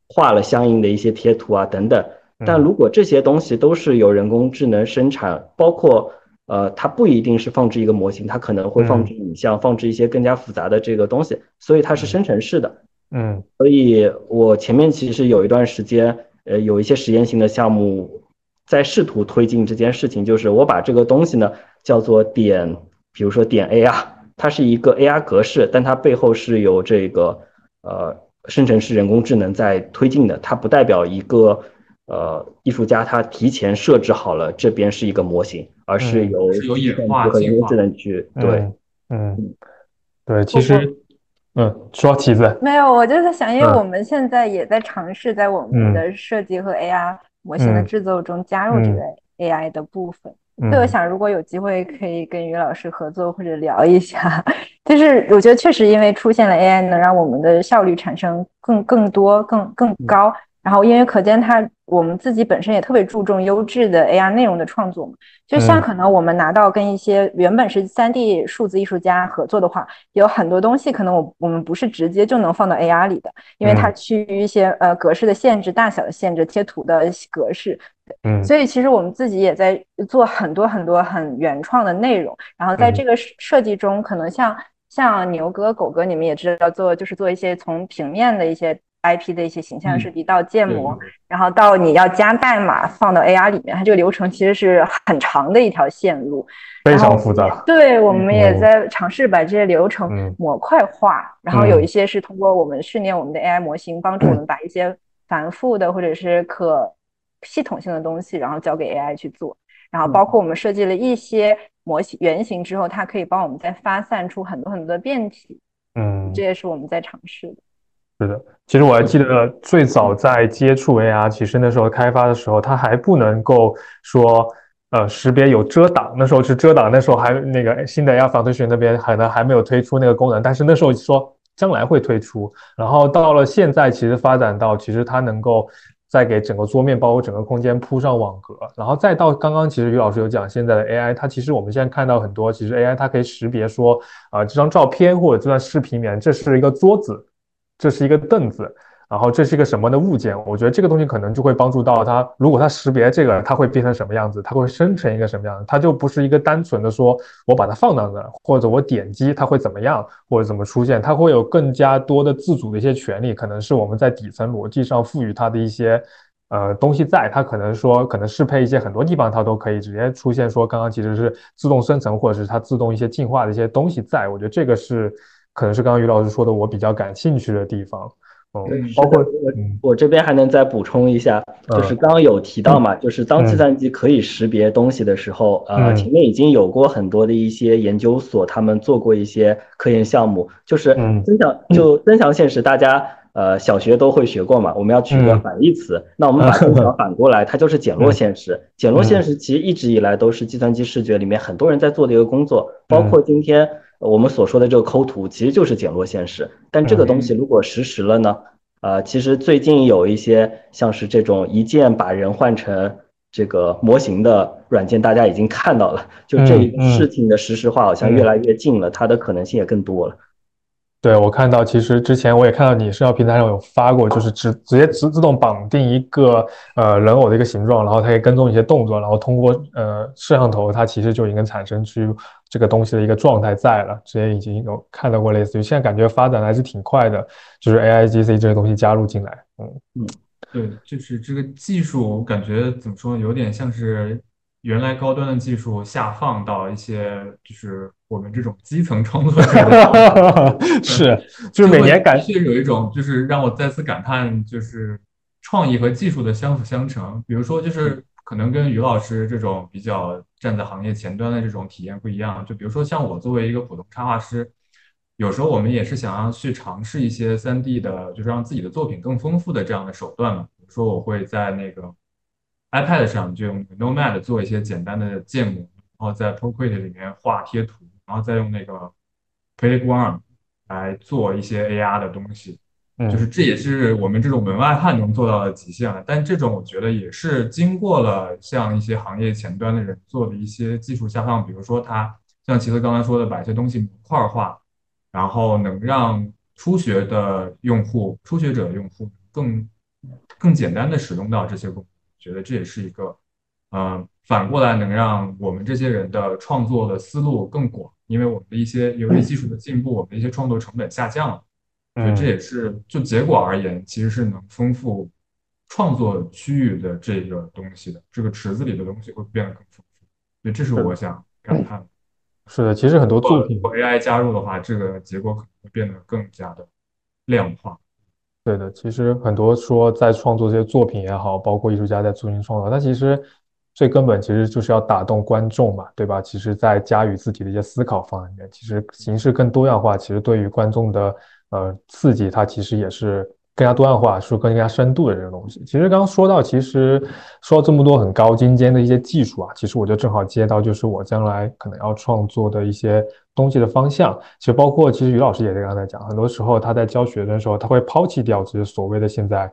画了相应的一些贴图啊等等。但如果这些东西都是由人工智能生产，包括呃，它不一定是放置一个模型，它可能会放置影像，放置一些更加复杂的这个东西，所以它是生成式的。嗯，所以我前面其实有一段时间，呃，有一些实验性的项目在试图推进这件事情，就是我把这个东西呢叫做点，比如说点 A 啊。它是一个 AR 格式，但它背后是由这个呃生成式人工智能在推进的。它不代表一个呃艺术家他提前设置好了这边是一个模型，而是由演化和人工智能去对，嗯，对，其实嗯，说旗子。没有，我就在想，因为我们现在也在尝试在我们的设计和 AR 模型的制作中加入这个 AI 的部分。所以我想，如果有机会可以跟于老师合作或者聊一下，就是我觉得确实因为出现了 AI，能让我们的效率产生更更多、更更高。然后因为可见它，我们自己本身也特别注重优质的 AR 内容的创作嘛。就像可能我们拿到跟一些原本是 3D 数字艺术家合作的话，有很多东西可能我我们不是直接就能放到 AR 里的，因为它趋于一些呃格式的限制、大小的限制、贴图的格式。嗯，所以其实我们自己也在做很多很多很原创的内容。然后在这个设计中，可能像像牛哥、狗哥，你们也知道做就是做一些从平面的一些。IP 的一些形象设计到建模，然后到你要加代码放到 AR 里面，它这个流程其实是很长的一条线路，非常复杂。对，我们也在尝试把这些流程模块化，然后有一些是通过我们训练我们的 AI 模型，帮助我们把一些繁复的或者是可系统性的东西，然后交给 AI 去做。然后包括我们设计了一些模型原型之后，它可以帮我们再发散出很多很多的变体。嗯，这也是我们在尝试的。是的，其实我还记得最早在接触 AR，其实那时候开发的时候，它还不能够说，呃，识别有遮挡。那时候是遮挡，那时候还那个新的 AR Foundation 那边可能还没有推出那个功能，但是那时候说将来会推出。然后到了现在，其实发展到其实它能够再给整个桌面，包括整个空间铺上网格，然后再到刚刚其实于老师有讲现在的 AI，它其实我们现在看到很多，其实 AI 它可以识别说，啊，这张照片或者这段视频里面这是一个桌子。这是一个凳子，然后这是一个什么的物件？我觉得这个东西可能就会帮助到它。如果它识别这个，它会变成什么样子？它会生成一个什么样子？它就不是一个单纯的说我把它放到那，或者我点击它会怎么样，或者怎么出现？它会有更加多的自主的一些权利，可能是我们在底层逻辑上赋予它的一些呃东西在，它可能说可能适配一些很多地方，它都可以直接出现说刚刚其实是自动生成或者是它自动一些进化的一些东西在。我觉得这个是可能是刚刚于老师说的我比较感兴趣的地方。嗯，包括我我这边还能再补充一下，就是刚刚有提到嘛，就是当计算机可以识别东西的时候，呃，前面已经有过很多的一些研究所，他们做过一些科研项目，就是增强就增强现实，大家呃小学都会学过嘛，我们要取一个反义词，那我们 把增强反过来，它就是减弱现实。减弱现实其实一直以来都是计算机视觉里面很多人在做的一个工作，包括今天。我们所说的这个抠图其实就是减弱现实，但这个东西如果实时了呢？呃，其实最近有一些像是这种一键把人换成这个模型的软件，大家已经看到了，就这事情的实时化好像越来越近了，它的可能性也更多了。对，我看到，其实之前我也看到你社交平台上有发过，就是直直接自自动绑定一个呃人偶的一个形状，然后它可以跟踪一些动作，然后通过呃摄像头，它其实就已经产生出这个东西的一个状态在了。之前已经有看到过类似于，现在感觉发展还是挺快的，就是 A I G C 这些东西加入进来，嗯嗯，对，就是这个技术我感觉怎么说，有点像是。原来高端的技术下放到一些就是我们这种基层创作者，是，就是每年感确有一种就是让我再次感叹，就是创意和技术的相辅相成。比如说，就是可能跟于老师这种比较站在行业前端的这种体验不一样。就比如说，像我作为一个普通插画师，有时候我们也是想要去尝试一些三 D 的，就是让自己的作品更丰富的这样的手段嘛。比如说，我会在那个。iPad 上就用 Nomad 做一些简单的建模，然后在 Procreate 里面画贴图，然后再用那个 Playground 来做一些 AR 的东西。就是这也是我们这种门外汉能做到的极限了。但这种我觉得也是经过了像一些行业前端的人做的一些技术下放，比如说他像齐子刚才说的，把一些东西模块化，然后能让初学的用户、初学者用户更更简单的使用到这些功能。觉得这也是一个，嗯，反过来能让我们这些人的创作的思路更广，因为我们的一些游戏技术的进步，我们的一些创作成本下降了，所以这也是就结果而言，其实是能丰富创作区域的这个东西的，这个池子里的东西会变得更丰富，所以这是我想感叹的。是的，其实很多作品 AI 加入的话，这个结果可能会变得更加的量化。对的，其实很多说在创作这些作品也好，包括艺术家在做新创造，他其实最根本其实就是要打动观众嘛，对吧？其实，在加与自己的一些思考方面，其实形式更多样化，其实对于观众的呃刺激，它其实也是。更加多样化，是更加深度的这个东西。其实刚刚说到，其实说到这么多很高精尖的一些技术啊，其实我就正好接到就是我将来可能要创作的一些东西的方向。其实包括其实于老师也在刚才讲，很多时候他在教学的时候，他会抛弃掉这些所谓的现在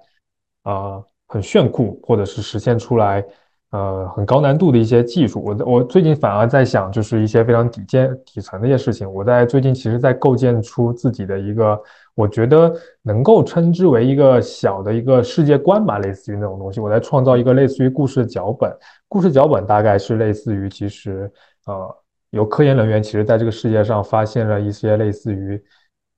呃很炫酷或者是实现出来呃很高难度的一些技术。我我最近反而在想，就是一些非常底尖底层的一些事情。我在最近其实在构建出自己的一个。我觉得能够称之为一个小的一个世界观吧，类似于那种东西。我在创造一个类似于故事脚本，故事脚本大概是类似于，其实呃，有科研人员其实在这个世界上发现了一些类似于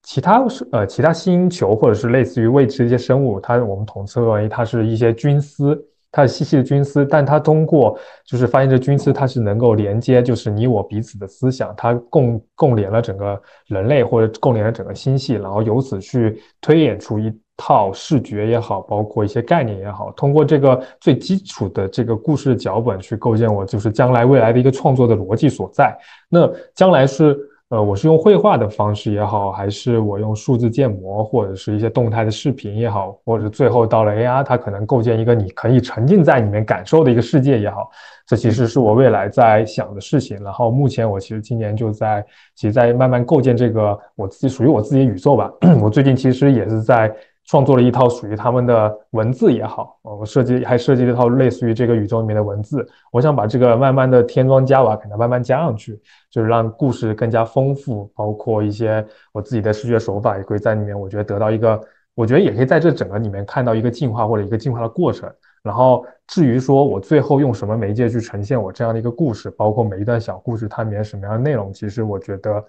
其他呃其他星球或者是类似于未知的一些生物，它我们统称为它是一些菌丝。它是细细的菌丝，但它通过就是发现这菌丝，它是能够连接，就是你我彼此的思想，它共共连了整个人类或者共连了整个星系，然后由此去推演出一套视觉也好，包括一些概念也好，通过这个最基础的这个故事脚本去构建我就是将来未来的一个创作的逻辑所在。那将来是。呃，我是用绘画的方式也好，还是我用数字建模，或者是一些动态的视频也好，或者最后到了 AR，它可能构建一个你可以沉浸在里面感受的一个世界也好，这其实是我未来在想的事情。然后目前我其实今年就在，其实在慢慢构建这个我自己属于我自己宇宙吧。我最近其实也是在。创作了一套属于他们的文字也好，我设计还设计了一套类似于这个宇宙里面的文字。我想把这个慢慢的添砖加瓦，给它慢慢加上去，就是让故事更加丰富，包括一些我自己的视觉手法也可以在里面。我觉得得到一个，我觉得也可以在这整个里面看到一个进化或者一个进化的过程。然后至于说我最后用什么媒介去呈现我这样的一个故事，包括每一段小故事它里面什么样的内容，其实我觉得。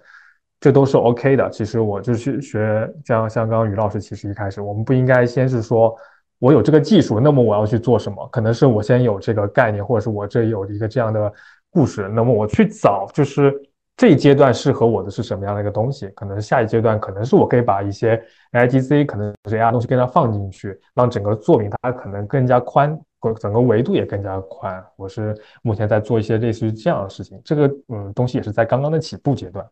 这都是 OK 的。其实我就是学，像像刚刚于老师，其实一开始我们不应该先是说，我有这个技术，那么我要去做什么？可能是我先有这个概念，或者是我这有一个这样的故事，那么我去找，就是这一阶段适合我的是什么样的一个东西？可能下一阶段，可能是我可以把一些 IGC，可能是 AI 东西跟它放进去，让整个作品它可能更加宽。整个维度也更加宽，我是目前在做一些类似于这样的事情，这个嗯东西也是在刚刚的起步阶段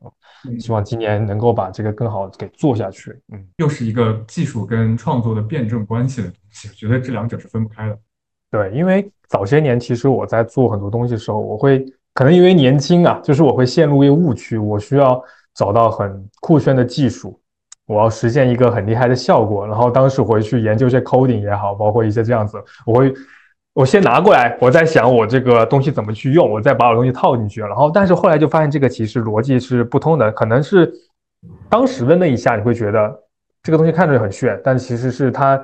嗯，希望今年能够把这个更好给做下去，嗯，又是一个技术跟创作的辩证关系的东西，我觉得这两者是分不开的。对，因为早些年其实我在做很多东西的时候，我会可能因为年轻啊，就是我会陷入一个误区，我需要找到很酷炫的技术。我要实现一个很厉害的效果，然后当时回去研究一些 coding 也好，包括一些这样子，我会。我先拿过来，我在想我这个东西怎么去用，我再把我东西套进去。然后，但是后来就发现这个其实逻辑是不通的。可能是当时的那一下，你会觉得这个东西看着很炫，但其实是它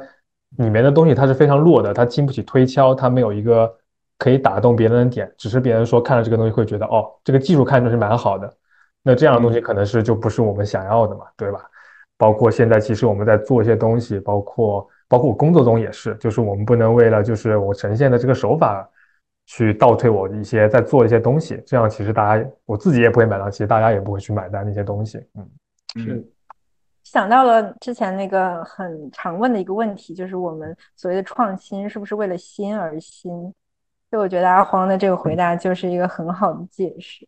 里面的东西它是非常弱的，它经不起推敲，它没有一个可以打动别人的点。只是别人说看了这个东西会觉得哦，这个技术看着是蛮好的。那这样的东西可能是就不是我们想要的嘛，对吧？包括现在其实我们在做一些东西，包括。包括我工作中也是，就是我们不能为了就是我呈现的这个手法，去倒退我一些在做一些东西，这样其实大家我自己也不会买单，其实大家也不会去买单那些东西。嗯，是。想到了之前那个很常问的一个问题，就是我们所谓的创新是不是为了新而新？所以我觉得阿黄的这个回答就是一个很好的解释。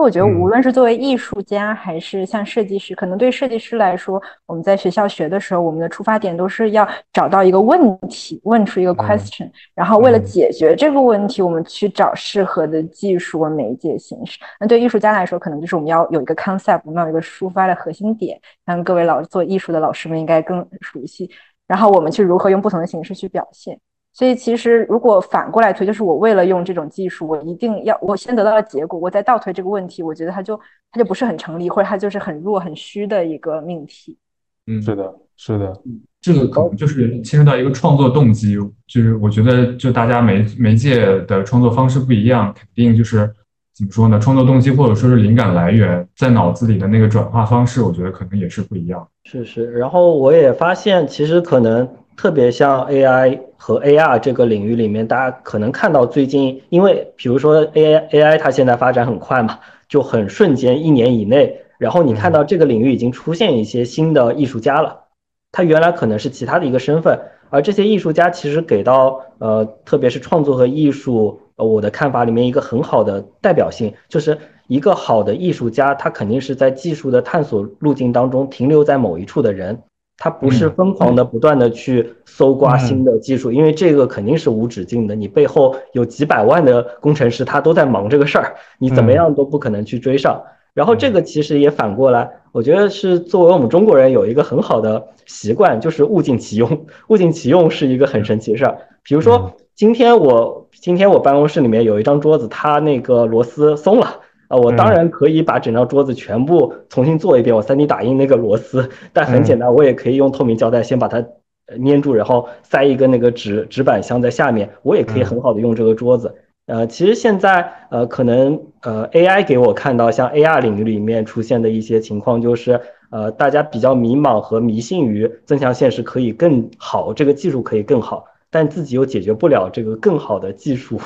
我觉得，无论是作为艺术家，还是像设计师，可能对设计师来说，我们在学校学的时候，我们的出发点都是要找到一个问题，问出一个 question，然后为了解决这个问题，我们去找适合的技术和媒介形式。那对艺术家来说，可能就是我们要有一个 concept，我们要有一个抒发的核心点，像各位老做艺术的老师们应该更熟悉。然后我们去如何用不同的形式去表现。所以其实，如果反过来推，就是我为了用这种技术，我一定要我先得到了结果，我再倒推这个问题，我觉得它就它就不是很成立，或者它就是很弱很虚的一个命题。嗯，是的，是的，这个可能就是牵涉到一个创作动机，就是我觉得就大家媒媒介的创作方式不一样，肯定就是怎么说呢？创作动机或者说是灵感来源，在脑子里的那个转化方式，我觉得可能也是不一样。是是，然后我也发现，其实可能。特别像 AI 和 AR 这个领域里面，大家可能看到最近，因为比如说 AI AI 它现在发展很快嘛，就很瞬间一年以内，然后你看到这个领域已经出现一些新的艺术家了，他原来可能是其他的一个身份，而这些艺术家其实给到呃，特别是创作和艺术，呃，我的看法里面一个很好的代表性，就是一个好的艺术家，他肯定是在技术的探索路径当中停留在某一处的人。他不是疯狂的不断的去搜刮新的技术，因为这个肯定是无止境的。你背后有几百万的工程师，他都在忙这个事儿，你怎么样都不可能去追上。然后这个其实也反过来，我觉得是作为我们中国人有一个很好的习惯，就是物尽其用。物尽其用是一个很神奇的事儿。比如说今天我今天我办公室里面有一张桌子，它那个螺丝松了。啊，我当然可以把整张桌子全部重新做一遍，我 3D 打印那个螺丝，但很简单，我也可以用透明胶带先把它粘住，然后塞一个那个纸纸板箱在下面，我也可以很好的用这个桌子。呃，其实现在呃，可能呃 AI 给我看到像 AR 领域里面出现的一些情况，就是呃大家比较迷茫和迷信于增强现实可以更好，这个技术可以更好，但自己又解决不了这个更好的技术。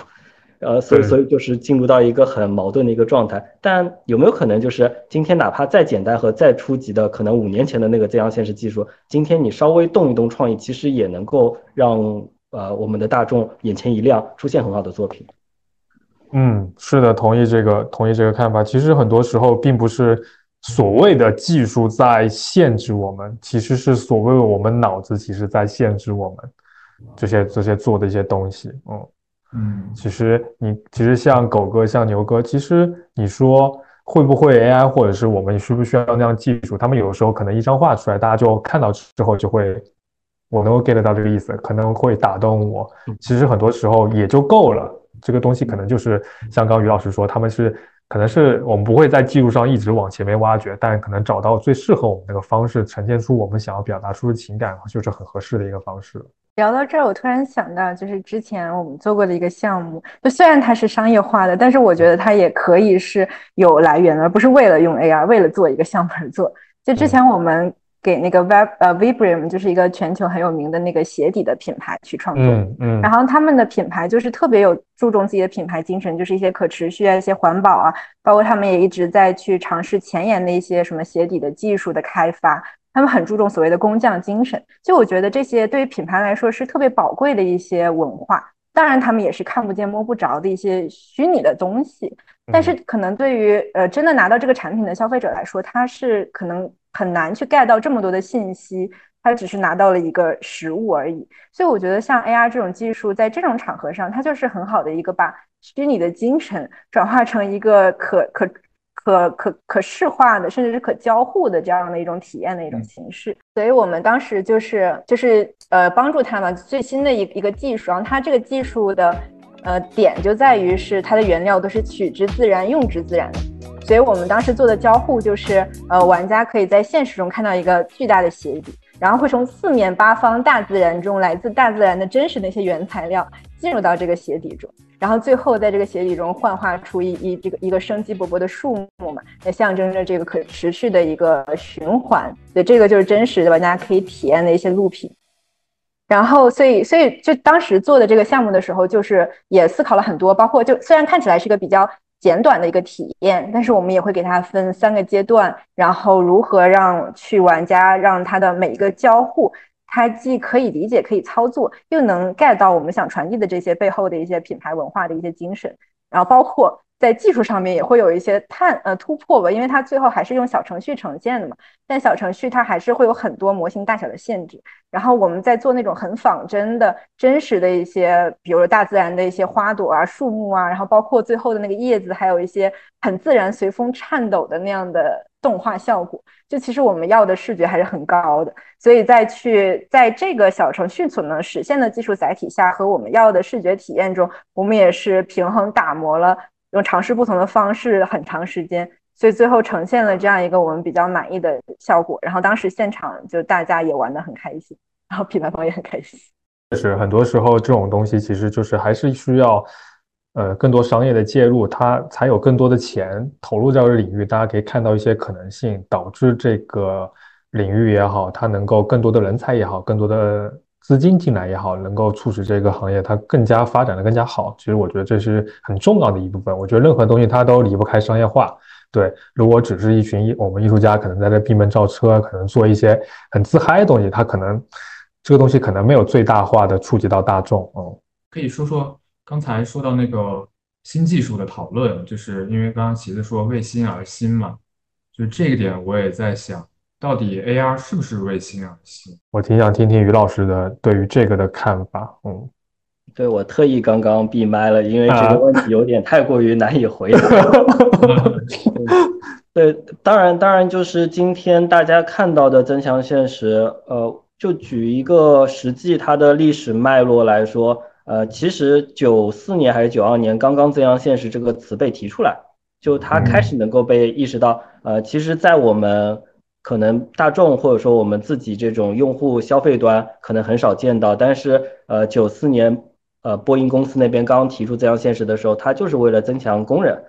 呃，所以所以就是进入到一个很矛盾的一个状态，但有没有可能就是今天哪怕再简单和再初级的，可能五年前的那个增强现实技术，今天你稍微动一动创意，其实也能够让呃我们的大众眼前一亮，出现很好的作品。嗯，是的，同意这个同意这个看法。其实很多时候并不是所谓的技术在限制我们，其实是所谓我们脑子其实在限制我们这些这些做的一些东西。嗯。嗯，其实你其实像狗哥像牛哥，其实你说会不会 AI 或者是我们需不需要那样技术？他们有时候可能一张画出来，大家就看到之后就会，我能够 get 到这个意思，可能会打动我。其实很多时候也就够了。这个东西可能就是像刚于老师说，他们是可能是我们不会在技术上一直往前面挖掘，但可能找到最适合我们那个方式，呈现出我们想要表达出的情感，就是很合适的一个方式。聊到这儿，我突然想到，就是之前我们做过的一个项目，就虽然它是商业化的，但是我觉得它也可以是有来源的，而不是为了用 AR，为了做一个项目而做。就之前我们给那个 Web 呃 Vibram 就是一个全球很有名的那个鞋底的品牌去创作，嗯嗯，然后他们的品牌就是特别有注重自己的品牌精神，就是一些可持续啊、一些环保啊，包括他们也一直在去尝试前沿的一些什么鞋底的技术的开发，他们很注重所谓的工匠精神。就我觉得这些对于品牌来说是特别宝贵的一些文化，当然他们也是看不见摸不着的一些虚拟的东西，但是可能对于呃真的拿到这个产品的消费者来说，他是可能。很难去 get 到这么多的信息，他只是拿到了一个实物而已。所以我觉得像 AR 这种技术，在这种场合上，它就是很好的一个把虚拟的精神转化成一个可可可可可视化的，甚至是可交互的这样的一种体验的一种形式。所以我们当时就是就是呃帮助他嘛最新的一一个技术，然后它这个技术的呃点就在于是它的原料都是取之自然，用之自然的。所以我们当时做的交互就是，呃，玩家可以在现实中看到一个巨大的鞋底，然后会从四面八方大自然中来自大自然的真实的一些原材料进入到这个鞋底中，然后最后在这个鞋底中幻化出一一这个一个生机勃勃的树木嘛，也象征着这个可持续的一个循环。对，这个就是真实的玩家可以体验的一些录屏。然后，所以，所以就当时做的这个项目的时候，就是也思考了很多，包括就虽然看起来是一个比较。简短的一个体验，但是我们也会给它分三个阶段，然后如何让去玩家让他的每一个交互，他既可以理解、可以操作，又能 get 到我们想传递的这些背后的一些品牌文化的一些精神，然后包括。在技术上面也会有一些探呃突破吧，因为它最后还是用小程序呈现的嘛。但小程序它还是会有很多模型大小的限制。然后我们在做那种很仿真的、真实的一些，比如说大自然的一些花朵啊、树木啊，然后包括最后的那个叶子，还有一些很自然随风颤抖的那样的动画效果。就其实我们要的视觉还是很高的，所以在去在这个小程序所能实现的技术载体下和我们要的视觉体验中，我们也是平衡打磨了。用尝试不同的方式很长时间，所以最后呈现了这样一个我们比较满意的效果。然后当时现场就大家也玩得很开心，然后品牌方也很开心。就是很多时候这种东西其实就是还是需要呃更多商业的介入，它才有更多的钱投入到这个领域。大家可以看到一些可能性，导致这个领域也好，它能够更多的人才也好，更多的。资金进来也好，能够促使这个行业它更加发展的更加好。其实我觉得这是很重要的一部分。我觉得任何东西它都离不开商业化。对，如果只是一群艺我们艺术家可能在这闭门造车，可能做一些很自嗨的东西，它可能这个东西可能没有最大化的触及到大众。嗯，可以说说刚才说到那个新技术的讨论，就是因为刚刚旗子说为新而新嘛，就这个点我也在想。到底 AR 是不是为新而新？我挺想听听于老师的对于这个的看法。嗯，对我特意刚刚闭麦了，因为这个问题有点太过于难以回答。对，当然，当然就是今天大家看到的增强现实，呃，就举一个实际它的历史脉络来说，呃，其实九四年还是九二年，刚刚增强现实这个词被提出来，就它开始能够被意识到，呃，其实，在我们可能大众或者说我们自己这种用户消费端可能很少见到，但是呃九四年呃波音公司那边刚刚提出增强现实的时候，它就是为了增强工人，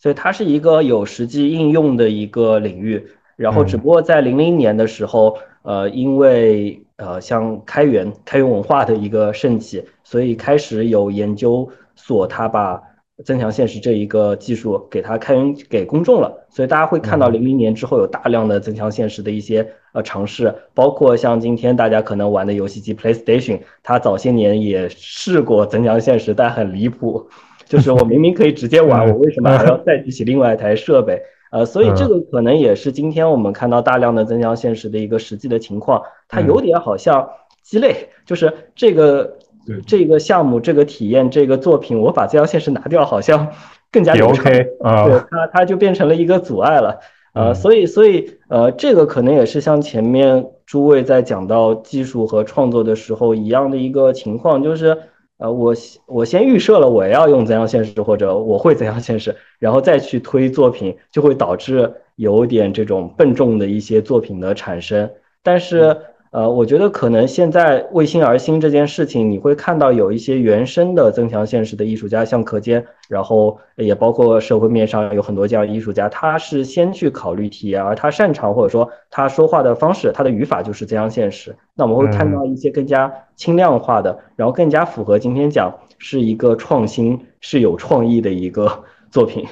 所以它是一个有实际应用的一个领域。然后只不过在零零年的时候，呃因为呃像开源开源文化的一个盛起，所以开始有研究所它把。增强现实这一个技术给它开源给公众了，所以大家会看到零零年之后有大量的增强现实的一些呃尝试，包括像今天大家可能玩的游戏机 PlayStation，它早些年也试过增强现实，但很离谱，就是我明明可以直接玩，我为什么还要再举起另外一台设备？呃，所以这个可能也是今天我们看到大量的增强现实的一个实际的情况，它有点好像鸡肋，就是这个。这个项目、这个体验、这个作品，我把增强现实拿掉，好像更加流畅。啊，对它，它就变成了一个阻碍了。呃，所以，所以，呃，这个可能也是像前面诸位在讲到技术和创作的时候一样的一个情况，就是，呃，我我先预设了我要用怎样现实，或者我会怎样现实，然后再去推作品，就会导致有点这种笨重的一些作品的产生。但是，呃，我觉得可能现在为新而新这件事情，你会看到有一些原生的增强现实的艺术家，像可坚，然后也包括社会面上有很多这样艺术家，他是先去考虑体验，而他擅长或者说他说话的方式，他的语法就是增强现实。那我们会看到一些更加轻量化的，然后更加符合今天讲是一个创新、是有创意的一个 作品。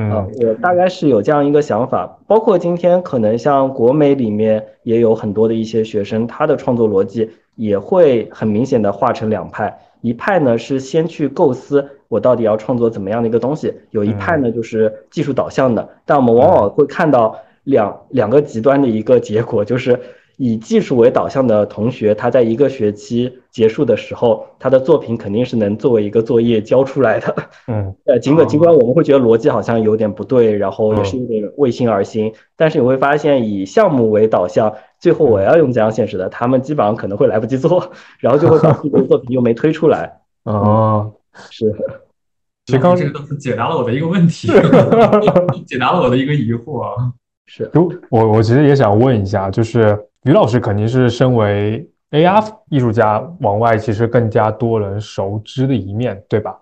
嗯，我大概是有这样一个想法，包括今天可能像国美里面也有很多的一些学生，他的创作逻辑也会很明显的划成两派，一派呢是先去构思我到底要创作怎么样的一个东西，有一派呢就是技术导向的，但我们往往会看到两两个极端的一个结果，就是。以技术为导向的同学，他在一个学期结束的时候，他的作品肯定是能作为一个作业交出来的。嗯，呃，尽管尽管我们会觉得逻辑好像有点不对，然后也是有点为新而新，但是你会发现，以项目为导向，最后我要用这样现实的，他们基本上可能会来不及做，然后就会把自己的作品又没推出来。哦，是。其实刚这个都是解答了我的一个问题，解答了我的一个疑惑。是，我我其实也想问一下，就是。于老师肯定是身为 AR 艺术家往外其实更加多人熟知的一面对吧？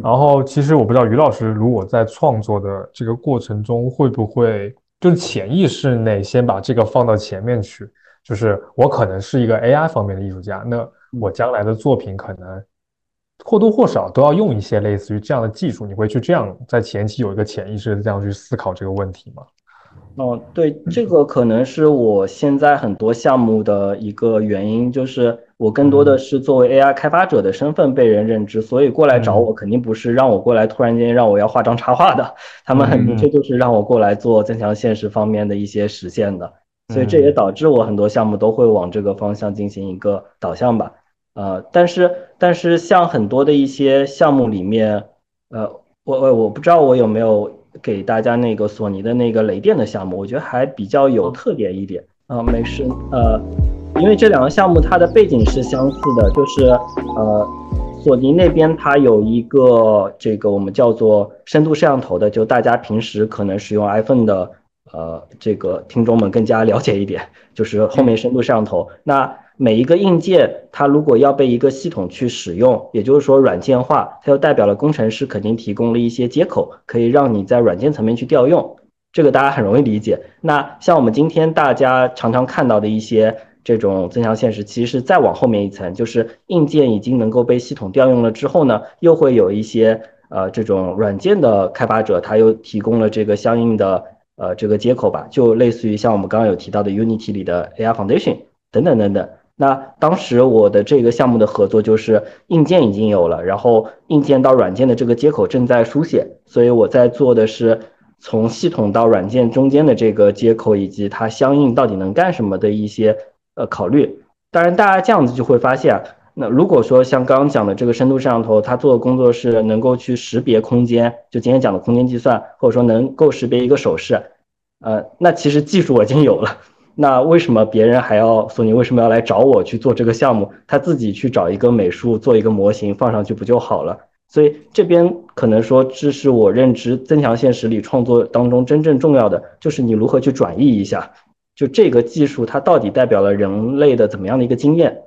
然后其实我不知道于老师如果在创作的这个过程中会不会就是潜意识内先把这个放到前面去，就是我可能是一个 AI 方面的艺术家，那我将来的作品可能或多或少都要用一些类似于这样的技术，你会去这样在前期有一个潜意识的这样去思考这个问题吗？哦，对，这个可能是我现在很多项目的一个原因，就是我更多的是作为 AI 开发者的身份被人认知，所以过来找我肯定不是让我过来突然间让我要画张插画的，他们很明确就是让我过来做增强现实方面的一些实现的，所以这也导致我很多项目都会往这个方向进行一个导向吧。呃，但是但是像很多的一些项目里面，呃，我我我不知道我有没有。给大家那个索尼的那个雷电的项目，我觉得还比较有特点一点啊。没事，呃，因为这两个项目它的背景是相似的，就是呃，索尼那边它有一个这个我们叫做深度摄像头的，就大家平时可能使用 iPhone 的呃这个听众们更加了解一点，就是后面深度摄像头那。每一个硬件，它如果要被一个系统去使用，也就是说软件化，它就代表了工程师肯定提供了一些接口，可以让你在软件层面去调用。这个大家很容易理解。那像我们今天大家常常看到的一些这种增强现实，其实是再往后面一层，就是硬件已经能够被系统调用了之后呢，又会有一些呃这种软件的开发者，他又提供了这个相应的呃这个接口吧，就类似于像我们刚刚有提到的 Unity 里的 AI Foundation 等等等等。那当时我的这个项目的合作就是硬件已经有了，然后硬件到软件的这个接口正在书写，所以我在做的是从系统到软件中间的这个接口以及它相应到底能干什么的一些呃考虑。当然，大家这样子就会发现，那如果说像刚刚讲的这个深度摄像头，它做的工作是能够去识别空间，就今天讲的空间计算，或者说能够识别一个手势，呃，那其实技术我已经有了。那为什么别人还要索尼为什么要来找我去做这个项目？他自己去找一个美术做一个模型放上去不就好了？所以这边可能说这是我认知增强现实里创作当中真正重要的，就是你如何去转译一下，就这个技术它到底代表了人类的怎么样的一个经验？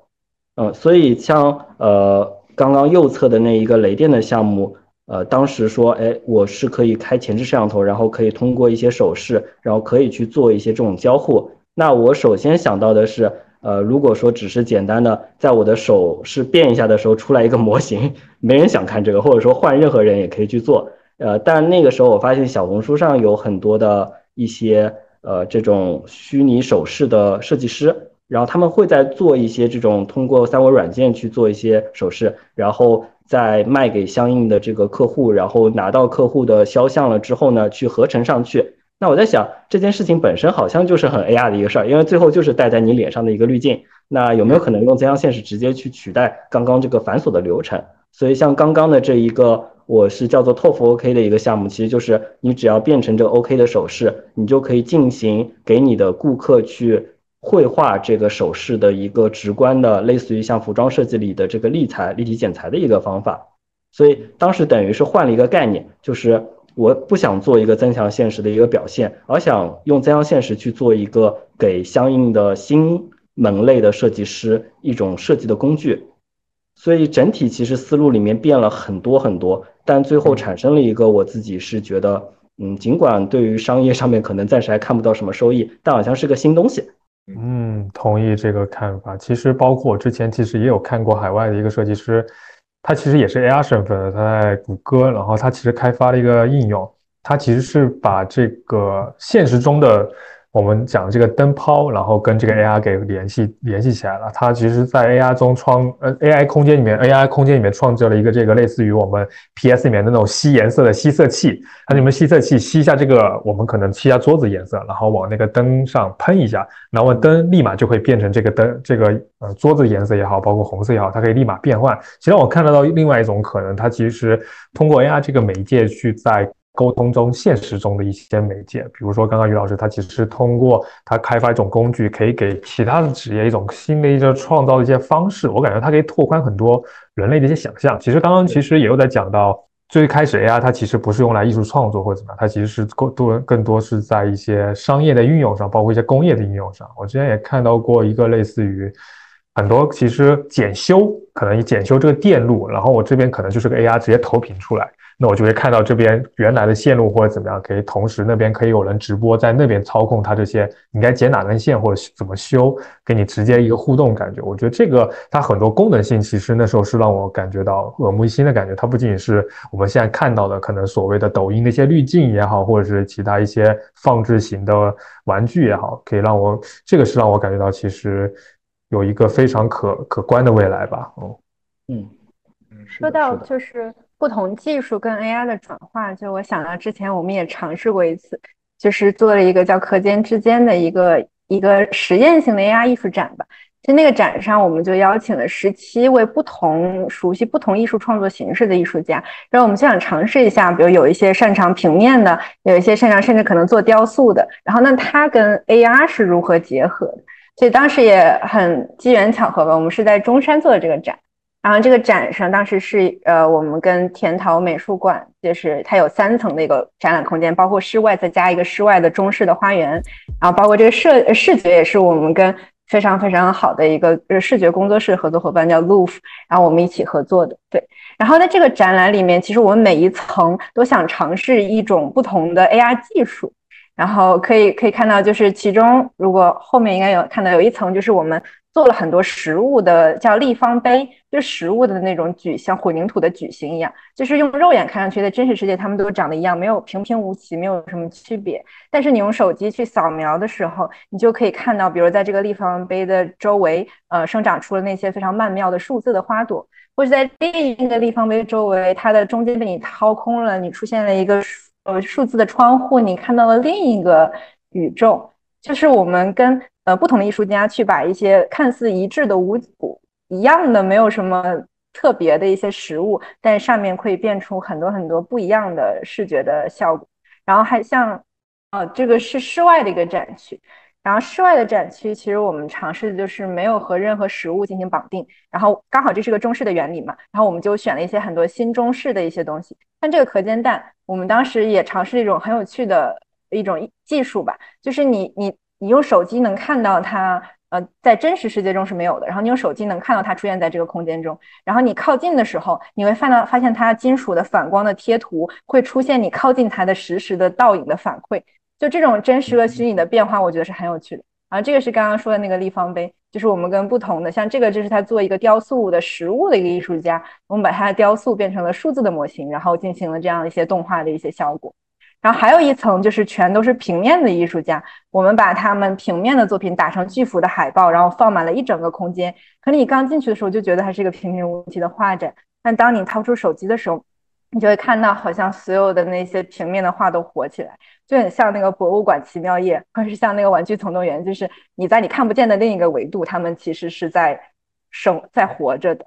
嗯，所以像呃刚刚右侧的那一个雷电的项目，呃当时说哎我是可以开前置摄像头，然后可以通过一些手势，然后可以去做一些这种交互。那我首先想到的是，呃，如果说只是简单的在我的手势变一下的时候出来一个模型，没人想看这个，或者说换任何人也可以去做，呃，但那个时候我发现小红书上有很多的一些呃这种虚拟手势的设计师，然后他们会在做一些这种通过三维软件去做一些手势，然后再卖给相应的这个客户，然后拿到客户的肖像了之后呢，去合成上去。那我在想这件事情本身好像就是很 AR 的一个事儿，因为最后就是戴在你脸上的一个滤镜。那有没有可能用增强现实直接去取代刚刚这个繁琐的流程？所以像刚刚的这一个，我是叫做 TOF OK 的一个项目，其实就是你只要变成这个 OK 的手势，你就可以进行给你的顾客去绘画这个手势的一个直观的，类似于像服装设计里的这个立裁、立体剪裁的一个方法。所以当时等于是换了一个概念，就是。我不想做一个增强现实的一个表现，而想用增强现实去做一个给相应的新门类的设计师一种设计的工具。所以整体其实思路里面变了很多很多，但最后产生了一个我自己是觉得，嗯，尽管对于商业上面可能暂时还看不到什么收益，但好像是个新东西。嗯，同意这个看法。其实包括我之前其实也有看过海外的一个设计师，他其实也是 AR 身份，他在谷歌，然后他其实开发了一个应用，他其实是把这个现实中的。我们讲这个灯泡，然后跟这个 AR 给联系联系起来了。它其实，在 AR 中创呃 AI 空间里面，AI 空间里面创造了一个这个类似于我们 PS 里面的那种吸颜色的吸色器。它里面吸色器吸一下这个，我们可能吸一下桌子颜色，然后往那个灯上喷一下，然后灯立马就会变成这个灯这个呃桌子颜色也好，包括红色也好，它可以立马变换。其实我看得到另外一种可能，它其实通过 AR 这个媒介去在。沟通中，现实中的一些媒介，比如说刚刚于老师他其实是通过他开发一种工具，可以给其他的职业一种新的一个创造的一些方式。我感觉它可以拓宽很多人类的一些想象。其实刚刚其实也有在讲到，最开始 AI 它其实不是用来艺术创作或者怎么样，它其实是更多更多是在一些商业的运用上，包括一些工业的应用上。我之前也看到过一个类似于很多其实检修，可能检修这个电路，然后我这边可能就是个 AI 直接投屏出来。那我就会看到这边原来的线路或者怎么样，可以同时那边可以有人直播在那边操控它这些，你该剪哪根线或者怎么修，给你直接一个互动感觉。我觉得这个它很多功能性其实那时候是让我感觉到耳目一新的感觉。它不仅仅是我们现在看到的可能所谓的抖音的一些滤镜也好，或者是其他一些放置型的玩具也好，可以让我这个是让我感觉到其实有一个非常可可观的未来吧。哦，嗯，说到就是。不同技术跟 AI 的转化，就我想到之前我们也尝试过一次，就是做了一个叫“课间之间”的一个一个实验性的 AI 艺术展吧。就那个展上，我们就邀请了十七位不同、熟悉不同艺术创作形式的艺术家，然后我们就想尝试一下，比如有一些擅长平面的，有一些擅长甚至可能做雕塑的，然后那它跟 AR 是如何结合的？所以当时也很机缘巧合吧，我们是在中山做的这个展。然后这个展上，当时是呃，我们跟田桃美术馆，就是它有三层的一个展览空间，包括室外再加一个室外的中式的花园，然后包括这个视视觉也是我们跟非常非常好的一个视觉工作室合作伙伴叫 Loof，然后我们一起合作的。对，然后在这个展览里面，其实我们每一层都想尝试一种不同的 AR 技术。然后可以可以看到，就是其中如果后面应该有看到有一层，就是我们做了很多实物的，叫立方杯，就是实物的那种矩，像混凝土的矩形一样，就是用肉眼看上去，在真实世界它们都长得一样，没有平平无奇，没有什么区别。但是你用手机去扫描的时候，你就可以看到，比如在这个立方碑的周围，呃，生长出了那些非常曼妙的数字的花朵，或者在另一个立方碑周围，它的中间被你掏空了，你出现了一个。呃，数字的窗户，你看到了另一个宇宙，就是我们跟呃不同的艺术家去把一些看似一致的无一样的，没有什么特别的一些实物，但上面可以变出很多很多不一样的视觉的效果。然后还像，呃，这个是室外的一个展区。然后室外的展区，其实我们尝试的就是没有和任何实物进行绑定，然后刚好这是个中式的原理嘛，然后我们就选了一些很多新中式的一些东西。像这个壳煎蛋，我们当时也尝试了一种很有趣的一种技术吧，就是你你你用手机能看到它，呃，在真实世界中是没有的，然后你用手机能看到它出现在这个空间中，然后你靠近的时候，你会看到发现它金属的反光的贴图会出现你靠近它的实时的倒影的反馈。就这种真实和虚拟的变化，我觉得是很有趣的。然后这个是刚刚说的那个立方杯，就是我们跟不同的，像这个就是他做一个雕塑的实物的一个艺术家，我们把他的雕塑变成了数字的模型，然后进行了这样一些动画的一些效果。然后还有一层就是全都是平面的艺术家，我们把他们平面的作品打成巨幅的海报，然后放满了一整个空间。可能你刚进去的时候就觉得它是一个平平无奇的画展，但当你掏出手机的时候，你就会看到，好像所有的那些平面的画都活起来，就很像那个博物馆奇妙夜，或者是像那个玩具总动员，就是你在你看不见的另一个维度，他们其实是在生在活着的。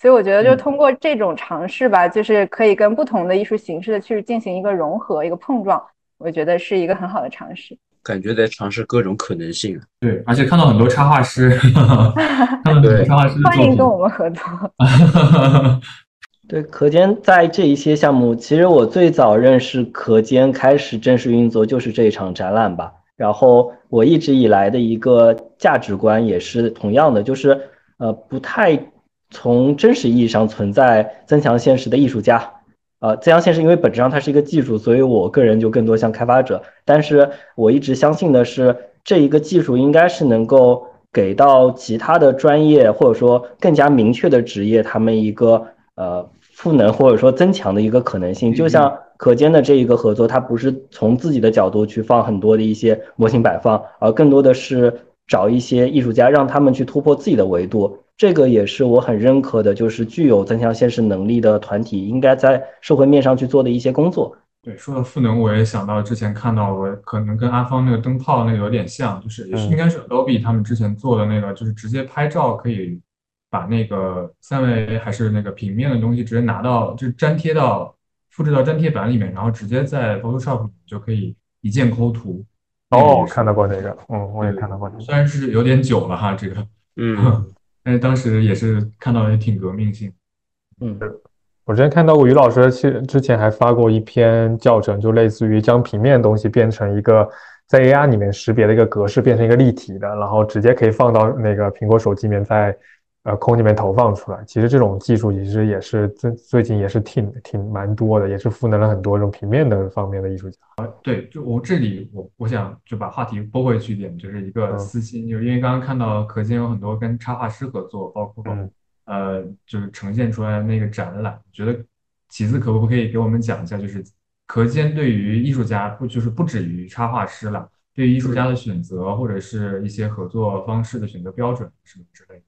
所以我觉得，就通过这种尝试吧，就是可以跟不同的艺术形式的去进行一个融合、一个碰撞，我觉得是一个很好的尝试。感觉在尝试各种可能性。对，而且看到很多插画师，看到很多插画师欢迎跟我们合作。对壳间在这一些项目，其实我最早认识壳间开始正式运作就是这一场展览吧。然后我一直以来的一个价值观也是同样的，就是呃不太从真实意义上存在增强现实的艺术家。呃，增强现实因为本质上它是一个技术，所以我个人就更多像开发者。但是我一直相信的是，这一个技术应该是能够给到其他的专业或者说更加明确的职业他们一个呃赋能或者说增强的一个可能性。就像可见的这一个合作，它不是从自己的角度去放很多的一些模型摆放，而更多的是找一些艺术家，让他们去突破自己的维度。这个也是我很认可的，就是具有增强现实能力的团体应该在社会面上去做的一些工作。对，说到赋能，我也想到之前看到我可能跟阿芳那个灯泡那个有点像，就是也是应该是 Adobe 他们之前做的那个，就是直接拍照可以把那个三维还是那个平面的东西直接拿到，就是粘贴到复制到粘贴板里面，然后直接在 Photoshop 就可以一键抠图。哦，看到过那个，嗯，我也看到过。虽然是有点久了哈，这个，嗯。但是当时也是看到也挺革命性，嗯，我之前看到过于老师，其实之前还发过一篇教程，就类似于将平面东西变成一个在 AR 里面识别的一个格式，变成一个立体的，然后直接可以放到那个苹果手机里面，在呃空间里面投放出来。其实这种技术其实也是最最近也是挺挺蛮多的，也是赋能了很多这种平面的方面的艺术家。啊对，就我这里，我我想就把话题拨回去一点，就是一个私心，就因为刚刚看到可见有很多跟插画师合作，包括呃，就是呈现出来那个展览，觉得其次可不可以给我们讲一下，就是可见对于艺术家不就是不止于插画师了，对于艺术家的选择或者是一些合作方式的选择标准什么之类的，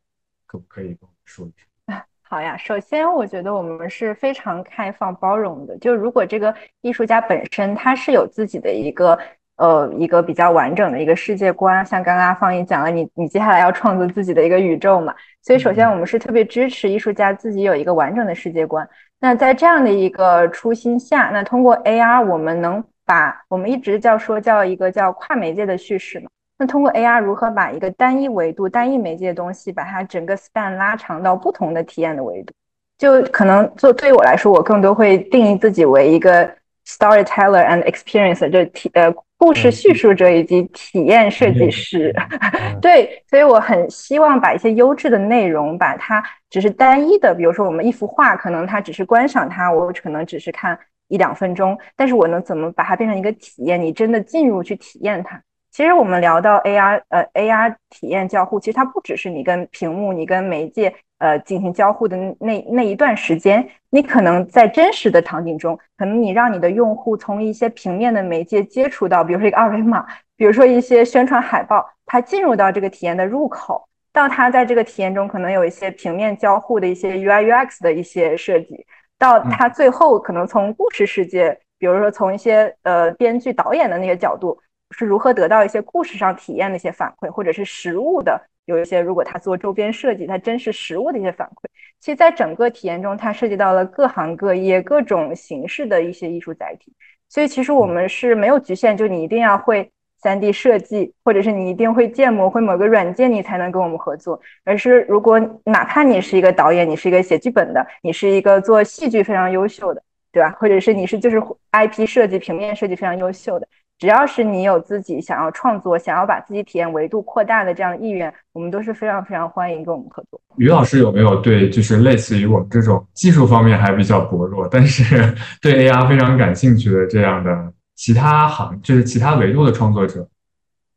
可不可以跟我们说一下？好呀，首先我觉得我们是非常开放包容的。就如果这个艺术家本身他是有自己的一个呃一个比较完整的一个世界观，像刚刚阿芳也讲了，你你接下来要创作自己的一个宇宙嘛，所以首先我们是特别支持艺术家自己有一个完整的世界观。那在这样的一个初心下，那通过 AR 我们能把我们一直叫说叫一个叫跨媒介的叙事嘛。那通过 AR 如何把一个单一维度、单一媒介的东西，把它整个 span 拉长到不同的体验的维度？就可能做对于我来说，我更多会定义自己为一个 storyteller and experiencer，就体呃故事叙述者以及体验设计师。对，所以我很希望把一些优质的内容，把它只是单一的，比如说我们一幅画，可能它只是观赏它，我可能只是看一两分钟，但是我能怎么把它变成一个体验？你真的进入去体验它。其实我们聊到 AR，呃，AR 体验交互，其实它不只是你跟屏幕、你跟媒介，呃，进行交互的那那一段时间，你可能在真实的场景中，可能你让你的用户从一些平面的媒介接触到，比如说一个二维码，比如说一些宣传海报，它进入到这个体验的入口，到它在这个体验中可能有一些平面交互的一些 UI UX 的一些设计，到它最后可能从故事世界，比如说从一些呃编剧导演的那些角度。是如何得到一些故事上体验的一些反馈，或者是实物的有一些，如果他做周边设计，他真实实物的一些反馈。其实，在整个体验中，它涉及到了各行各业、各种形式的一些艺术载体。所以，其实我们是没有局限，就你一定要会三 D 设计，或者是你一定会建模，会某个软件，你才能跟我们合作。而是如果哪怕你是一个导演，你是一个写剧本的，你是一个做戏剧非常优秀的，对吧？或者是你是就是 IP 设计、平面设计非常优秀的。只要是你有自己想要创作、想要把自己体验维度扩大的这样的意愿，我们都是非常非常欢迎跟我们合作。于老师有没有对就是类似于我们这种技术方面还比较薄弱，但是 对 AR 非常感兴趣的这样的其他行，就是其他维度的创作者，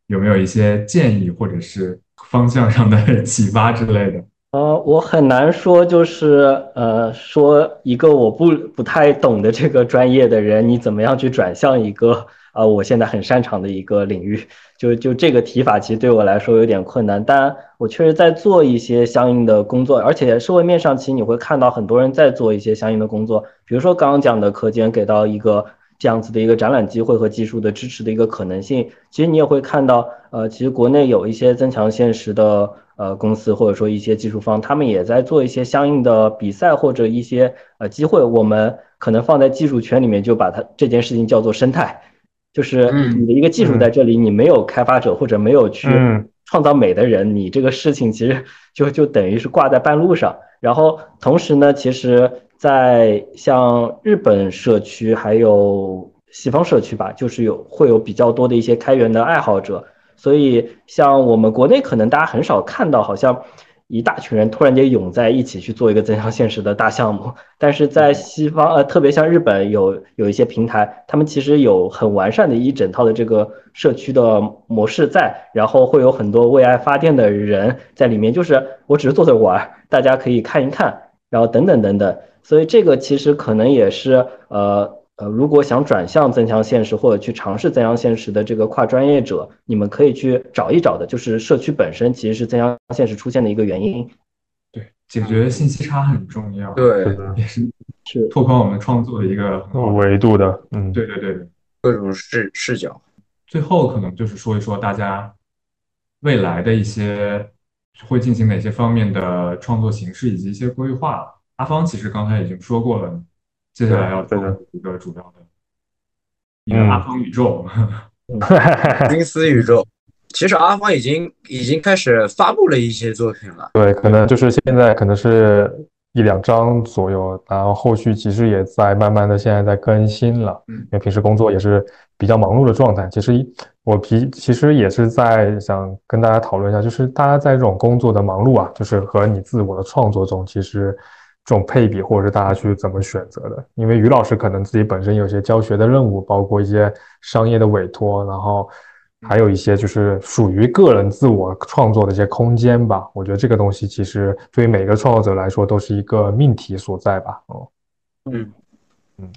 有没有一些建议或者是方向上的 启发之类的？呃，我很难说，就是呃，说一个我不不太懂的这个专业的人，你怎么样去转向一个。啊，我现在很擅长的一个领域，就就这个提法，其实对我来说有点困难。但我确实在做一些相应的工作，而且社会面上其实你会看到很多人在做一些相应的工作。比如说刚刚讲的课间给到一个这样子的一个展览机会和技术的支持的一个可能性，其实你也会看到，呃，其实国内有一些增强现实的呃公司或者说一些技术方，他们也在做一些相应的比赛或者一些呃机会。我们可能放在技术圈里面就把它这件事情叫做生态。就是你的一个技术在这里，你没有开发者或者没有去创造美的人，你这个事情其实就就等于是挂在半路上。然后同时呢，其实，在像日本社区还有西方社区吧，就是有会有比较多的一些开源的爱好者，所以像我们国内可能大家很少看到，好像。一大群人突然间涌在一起去做一个增强现实的大项目，但是在西方，呃，特别像日本有有一些平台，他们其实有很完善的一整套的这个社区的模式在，然后会有很多为爱发电的人在里面，就是我只是坐着玩，大家可以看一看，然后等等等等，所以这个其实可能也是呃。呃，如果想转向增强现实或者去尝试增强现实的这个跨专业者，你们可以去找一找的，就是社区本身其实是增强现实出现的一个原因。对，解决信息差很重要。对，也是是拓宽我们创作的一个维度的。嗯，对对对，各种视视角。最后可能就是说一说大家未来的一些会进行哪些方面的创作形式以及一些规划。阿芳其实刚才已经说过了。接下来要做一个主要的一个阿方宇宙，金丝宇宙。其实阿方已经已经开始发布了一些作品了。对，可能就是现在可能是一两张左右，然后后续其实也在慢慢的现在在更新了。嗯，因为平时工作也是比较忙碌的状态。其实我皮其实也是在想跟大家讨论一下，就是大家在这种工作的忙碌啊，就是和你自我的创作中，其实。这种配比，或者是大家去怎么选择的？因为于老师可能自己本身有些教学的任务，包括一些商业的委托，然后还有一些就是属于个人自我创作的一些空间吧。我觉得这个东西其实对于每个创作者来说都是一个命题所在吧。哦，嗯嗯，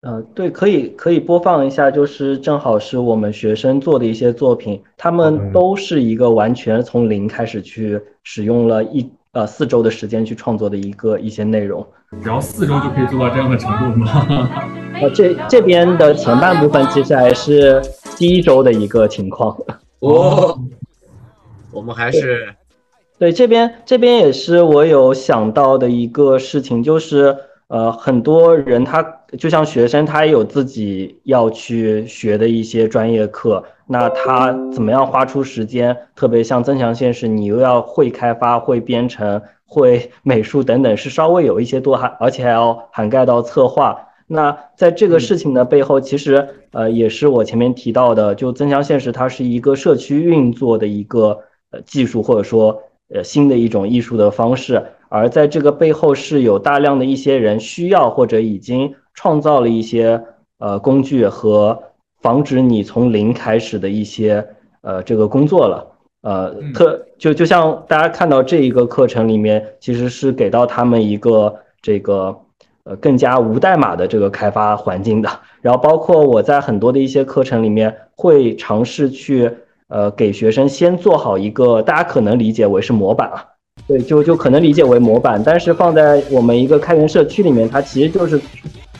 呃，对，可以可以播放一下，就是正好是我们学生做的一些作品，他们都是一个完全从零开始去使用了一。呃，四周的时间去创作的一个一些内容，只要四周就可以做到这样的程度吗？呃，这这边的前半部分其实还是第一周的一个情况。哦，我们还是对这边这边也是我有想到的一个事情，就是呃，很多人他就像学生，他也有自己要去学的一些专业课。那他怎么样花出时间？特别像增强现实，你又要会开发、会编程、会美术等等，是稍微有一些多，还而且还要涵盖到策划。那在这个事情的背后，其实呃也是我前面提到的，就增强现实它是一个社区运作的一个呃技术，或者说呃新的一种艺术的方式。而在这个背后是有大量的一些人需要或者已经创造了一些呃工具和。防止你从零开始的一些呃这个工作了，呃特就就像大家看到这一个课程里面，其实是给到他们一个这个呃更加无代码的这个开发环境的。然后包括我在很多的一些课程里面会尝试去呃给学生先做好一个大家可能理解为是模板啊，对，就就可能理解为模板，但是放在我们一个开源社区里面，它其实就是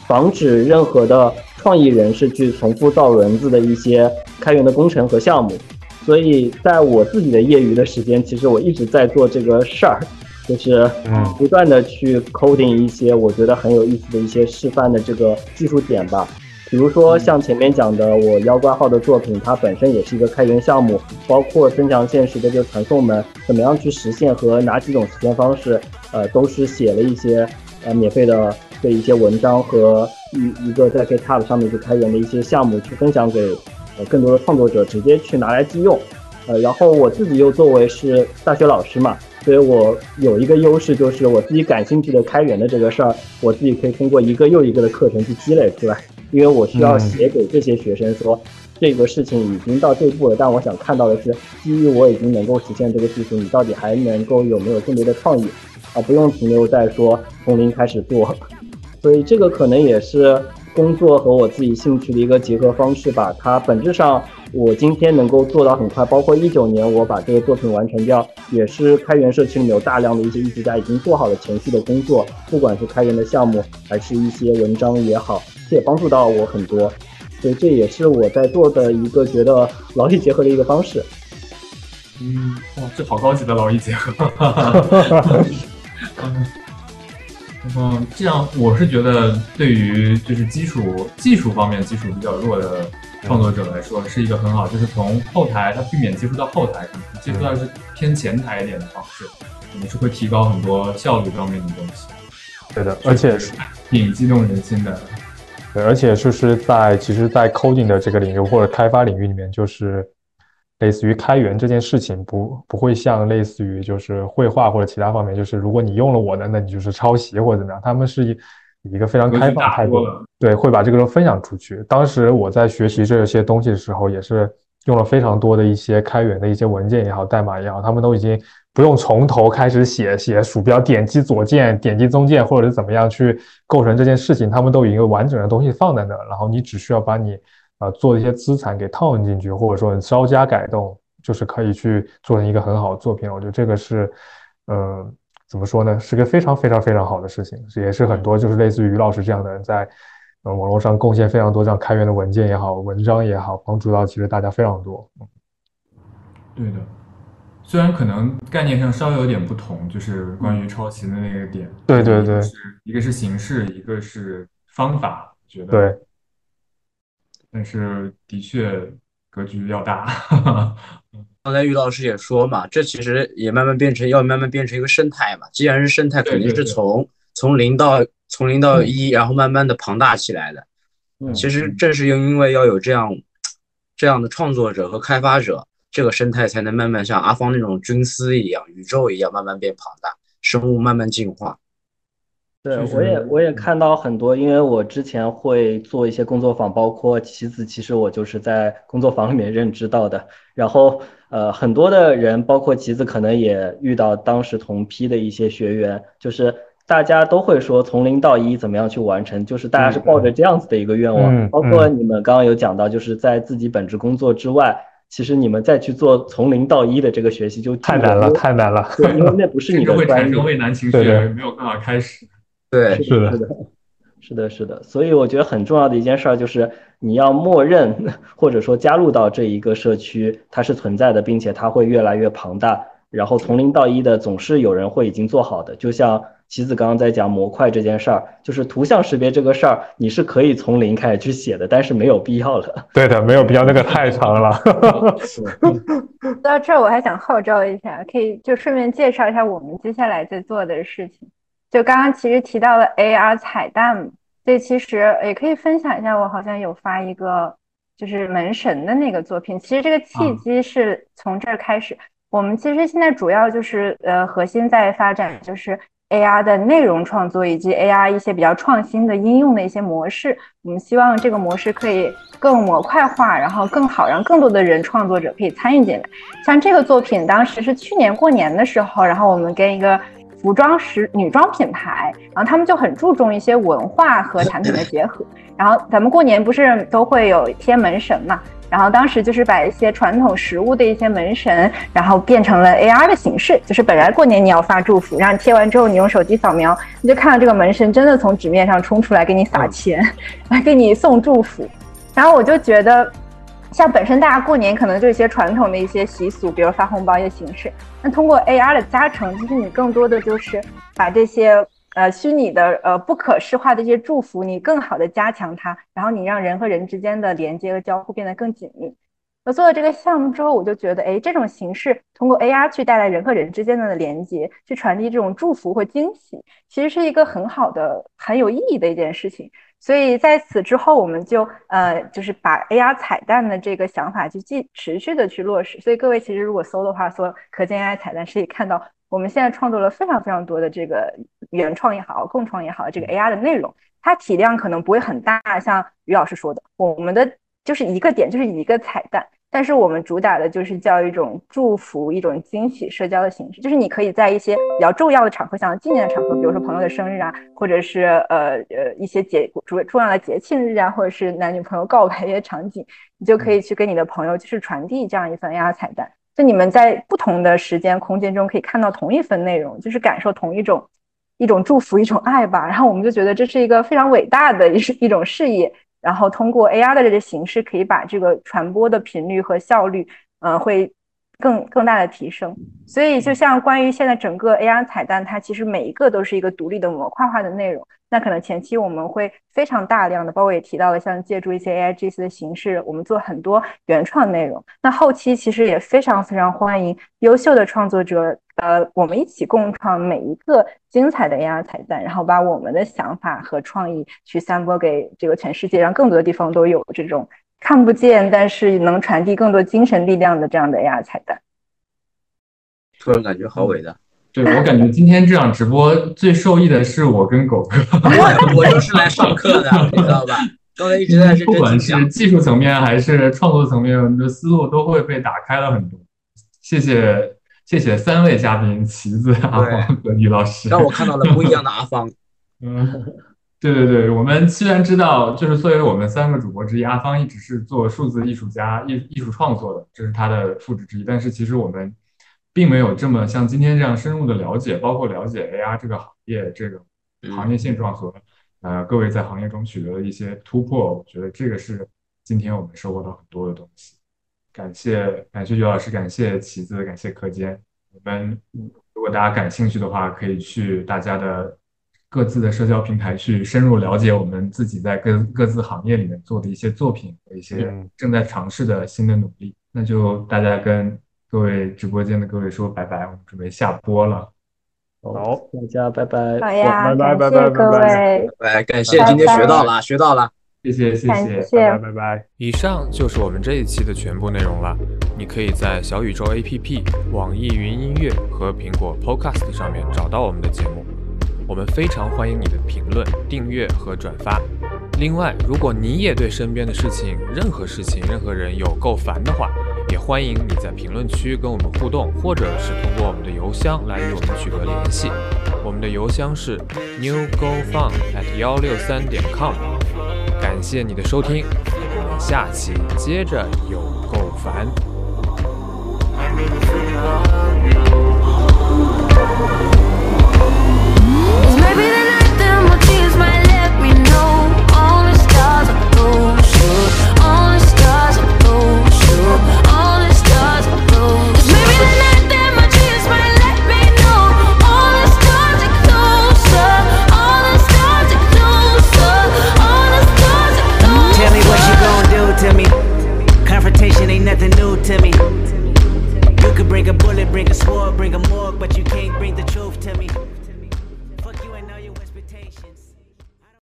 防止任何的。创意人士去重复造轮子的一些开源的工程和项目，所以在我自己的业余的时间，其实我一直在做这个事儿，就是不断的去 coding 一些我觉得很有意思的一些示范的这个技术点吧。比如说像前面讲的我妖怪号的作品，它本身也是一个开源项目，包括增强现实的这个传送门怎么样去实现和哪几种实现方式，呃，都是写了一些呃免费的。的一些文章和一一个在 GitHub 上面去开源的一些项目，去分享给呃更多的创作者，直接去拿来自用。呃，然后我自己又作为是大学老师嘛，所以我有一个优势，就是我自己感兴趣的开源的这个事儿，我自己可以通过一个又一个的课程去积累出来。因为我需要写给这些学生说，这个事情已经到这一步了，但我想看到的是，基于我已经能够实现这个技术，你到底还能够有没有更多的创意，而不用停留在说从零开始做。所以这个可能也是工作和我自己兴趣的一个结合方式吧。它本质上，我今天能够做到很快，包括一九年我把这个作品完成掉，也是开源社区里面有大量的一些艺术家已经做好了前期的工作，不管是开源的项目，还是一些文章也好，这也帮助到我很多。所以这也是我在做的一个觉得劳逸结合的一个方式。嗯，哇，这好高级的劳逸结合。嗯，这样我是觉得，对于就是基础技术方面基础比较弱的创作者来说，是一个很好，就是从后台他避免接触到后台，接触到是偏前台一点的方式，肯定是会提高很多效率方面的东西。对的，而且挺激动人心的。对，而且就是在其实，在 coding 的这个领域或者开发领域里面，就是类似于开源这件事情，不不会像类似于就是绘画或者其他方面，就是如果你用了我的，那你就是抄袭或者怎么样。他们是以一个非常开放态度，对，会把这个都分享出去。当时我在学习这些东西的时候，也是用了非常多的一些开源的一些文件也好，代码也好，他们都已经。不用从头开始写，写鼠标点击左键、点击中键，或者是怎么样去构成这件事情，他们都有一个完整的东西放在那，然后你只需要把你啊做的一些资产给套用进去，或者说稍加改动，就是可以去做成一个很好的作品。我觉得这个是，呃，怎么说呢，是个非常非常非常好的事情，也是很多就是类似于于老师这样的人在呃网络上贡献非常多这样开源的文件也好、文章也好，帮助到其实大家非常多。对的。虽然可能概念上稍微有点不同，就是关于抄袭的那个点。对对对，是一个是形式，一个是方法，觉得。对。但是的确格局要大。刚才于老师也说嘛，这其实也慢慢变成要慢慢变成一个生态嘛。既然是生态，肯定是从从零到从零到一，然后慢慢的庞大起来的。嗯。其实正是因为要有这样这样的创作者和开发者。这个生态才能慢慢像阿方那种菌丝一样，宇宙一样慢慢变庞大，生物慢慢进化。对，我也我也看到很多，因为我之前会做一些工作坊，包括棋子，其实我就是在工作坊里面认知到的。然后呃，很多的人，包括棋子，可能也遇到当时同批的一些学员，就是大家都会说从零到一怎么样去完成，就是大家是抱着这样子的一个愿望。包括你们刚刚有讲到，就是在自己本职工作之外。其实你们再去做从零到一的这个学习就太难了，太难了。对，因为那不 是你的专业。会产生畏难情绪，没有办法开始。对，是的，是的，是的，是的。所以我觉得很重要的一件事儿就是你要默认或者说加入到这一个社区，它是存在的，并且它会越来越庞大。然后从零到一的总是有人会已经做好的，就像。棋子刚刚在讲模块这件事儿，就是图像识别这个事儿，你是可以从零开始去写的，但是没有必要了。对的，没有必要，那个太长了。说到这儿，我还想号召一下，可以就顺便介绍一下我们接下来在做的事情。就刚刚其实提到了 AR 彩蛋，这其实也可以分享一下。我好像有发一个就是门神的那个作品，其实这个契机是从这儿开始。我们其实现在主要就是呃核心在发展就是。AR 的内容创作以及 AR 一些比较创新的应用的一些模式，我们希望这个模式可以更模块化，然后更好让更多的人创作者可以参与进来。像这个作品，当时是去年过年的时候，然后我们跟一个服装时女装品牌，然后他们就很注重一些文化和产品的结合。然后咱们过年不是都会有贴门神嘛？然后当时就是把一些传统食物的一些门神，然后变成了 AR 的形式，就是本来过年你要发祝福，然后贴完之后你用手机扫描，你就看到这个门神真的从纸面上冲出来给你撒钱，来给你送祝福。然后我就觉得，像本身大家过年可能就一些传统的一些习俗，比如发红包一些形式，那通过 AR 的加成，其实你更多的就是把这些。呃，虚拟的呃不可视化的一些祝福，你更好的加强它，然后你让人和人之间的连接和交互变得更紧密。我做了这个项目之后，我就觉得，哎，这种形式通过 AR 去带来人和人之间的连接，去传递这种祝福或惊喜，其实是一个很好的、很有意义的一件事情。所以在此之后，我们就呃，就是把 AR 彩蛋的这个想法就继持续的去落实。所以各位其实如果搜的话，搜可见 AI 彩蛋是可以看到。我们现在创作了非常非常多的这个原创也好、共创也好，这个 AR 的内容，它体量可能不会很大，像于老师说的，我们的就是一个点，就是一个彩蛋，但是我们主打的就是叫一种祝福、一种惊喜社交的形式，就是你可以在一些比较重要的场合，像纪念的场合，比如说朋友的生日啊，或者是呃呃一些节主重要的节庆日啊，或者是男女朋友告白一些场景，你就可以去跟你的朋友就是传递这样一份 AR 彩蛋。就你们在不同的时间空间中可以看到同一份内容，就是感受同一种一种祝福、一种爱吧。然后我们就觉得这是一个非常伟大的一一种事业。然后通过 AR 的这个形式，可以把这个传播的频率和效率，呃，会更更大的提升。所以，就像关于现在整个 AR 彩蛋，它其实每一个都是一个独立的模块化的内容。那可能前期我们会非常大量的，包括也提到了像借助一些 AI GC 的形式，我们做很多原创内容。那后期其实也非常非常欢迎优秀的创作者，呃，我们一起共创每一个精彩的 AR 彩蛋，然后把我们的想法和创意去散播给这个全世界，让更多的地方都有这种看不见但是能传递更多精神力量的这样的 AR 彩蛋。突然感觉好伟大。对我感觉今天这场直播最受益的是我跟狗哥，我我就是来上课的，你知道吧？刚才一直在是不管是技术层面还是创作层面的思路都会被打开了很多。谢谢谢谢三位嘉宾，旗子、阿芳和李老师，让我看到了不一样的阿芳。嗯，对对对，我们虽然知道，就是作为我们三个主播之一，阿芳一直是做数字艺术家、艺艺术创作的，这是他的副职之一。但是其实我们。并没有这么像今天这样深入的了解，包括了解 AR 这个行业这个行业现状和呃各位在行业中取得的一些突破，我觉得这个是今天我们收获到很多的东西。感谢感谢于老师，感谢旗子，感谢课间。我们如果大家感兴趣的话，可以去大家的各自的社交平台去深入了解我们自己在各各自行业里面做的一些作品和一些正在尝试的新的努力。那就大家跟。各位直播间的各位说拜拜，我们准备下播了。好，大家拜拜。好呀，拜拜拜拜各位，拜拜，感谢今天学到了，学到了，谢谢谢谢，拜拜拜拜。以上就是我们这一期的全部内容了。你可以在小宇宙 APP、网易云音乐和苹果 Podcast 上面找到我们的节目。我们非常欢迎你的评论、订阅和转发。另外，如果你也对身边的事情、任何事情、任何人有够烦的话，也欢迎你在评论区跟我们互动，或者是通过我们的邮箱来与我们取得联系。我们的邮箱是 newgofun at 幺六三点 com。感谢你的收听，我们下期接着有够烦。nothing new to me. You could bring a bullet, bring a sword, bring a morgue, but you can't bring the truth to me.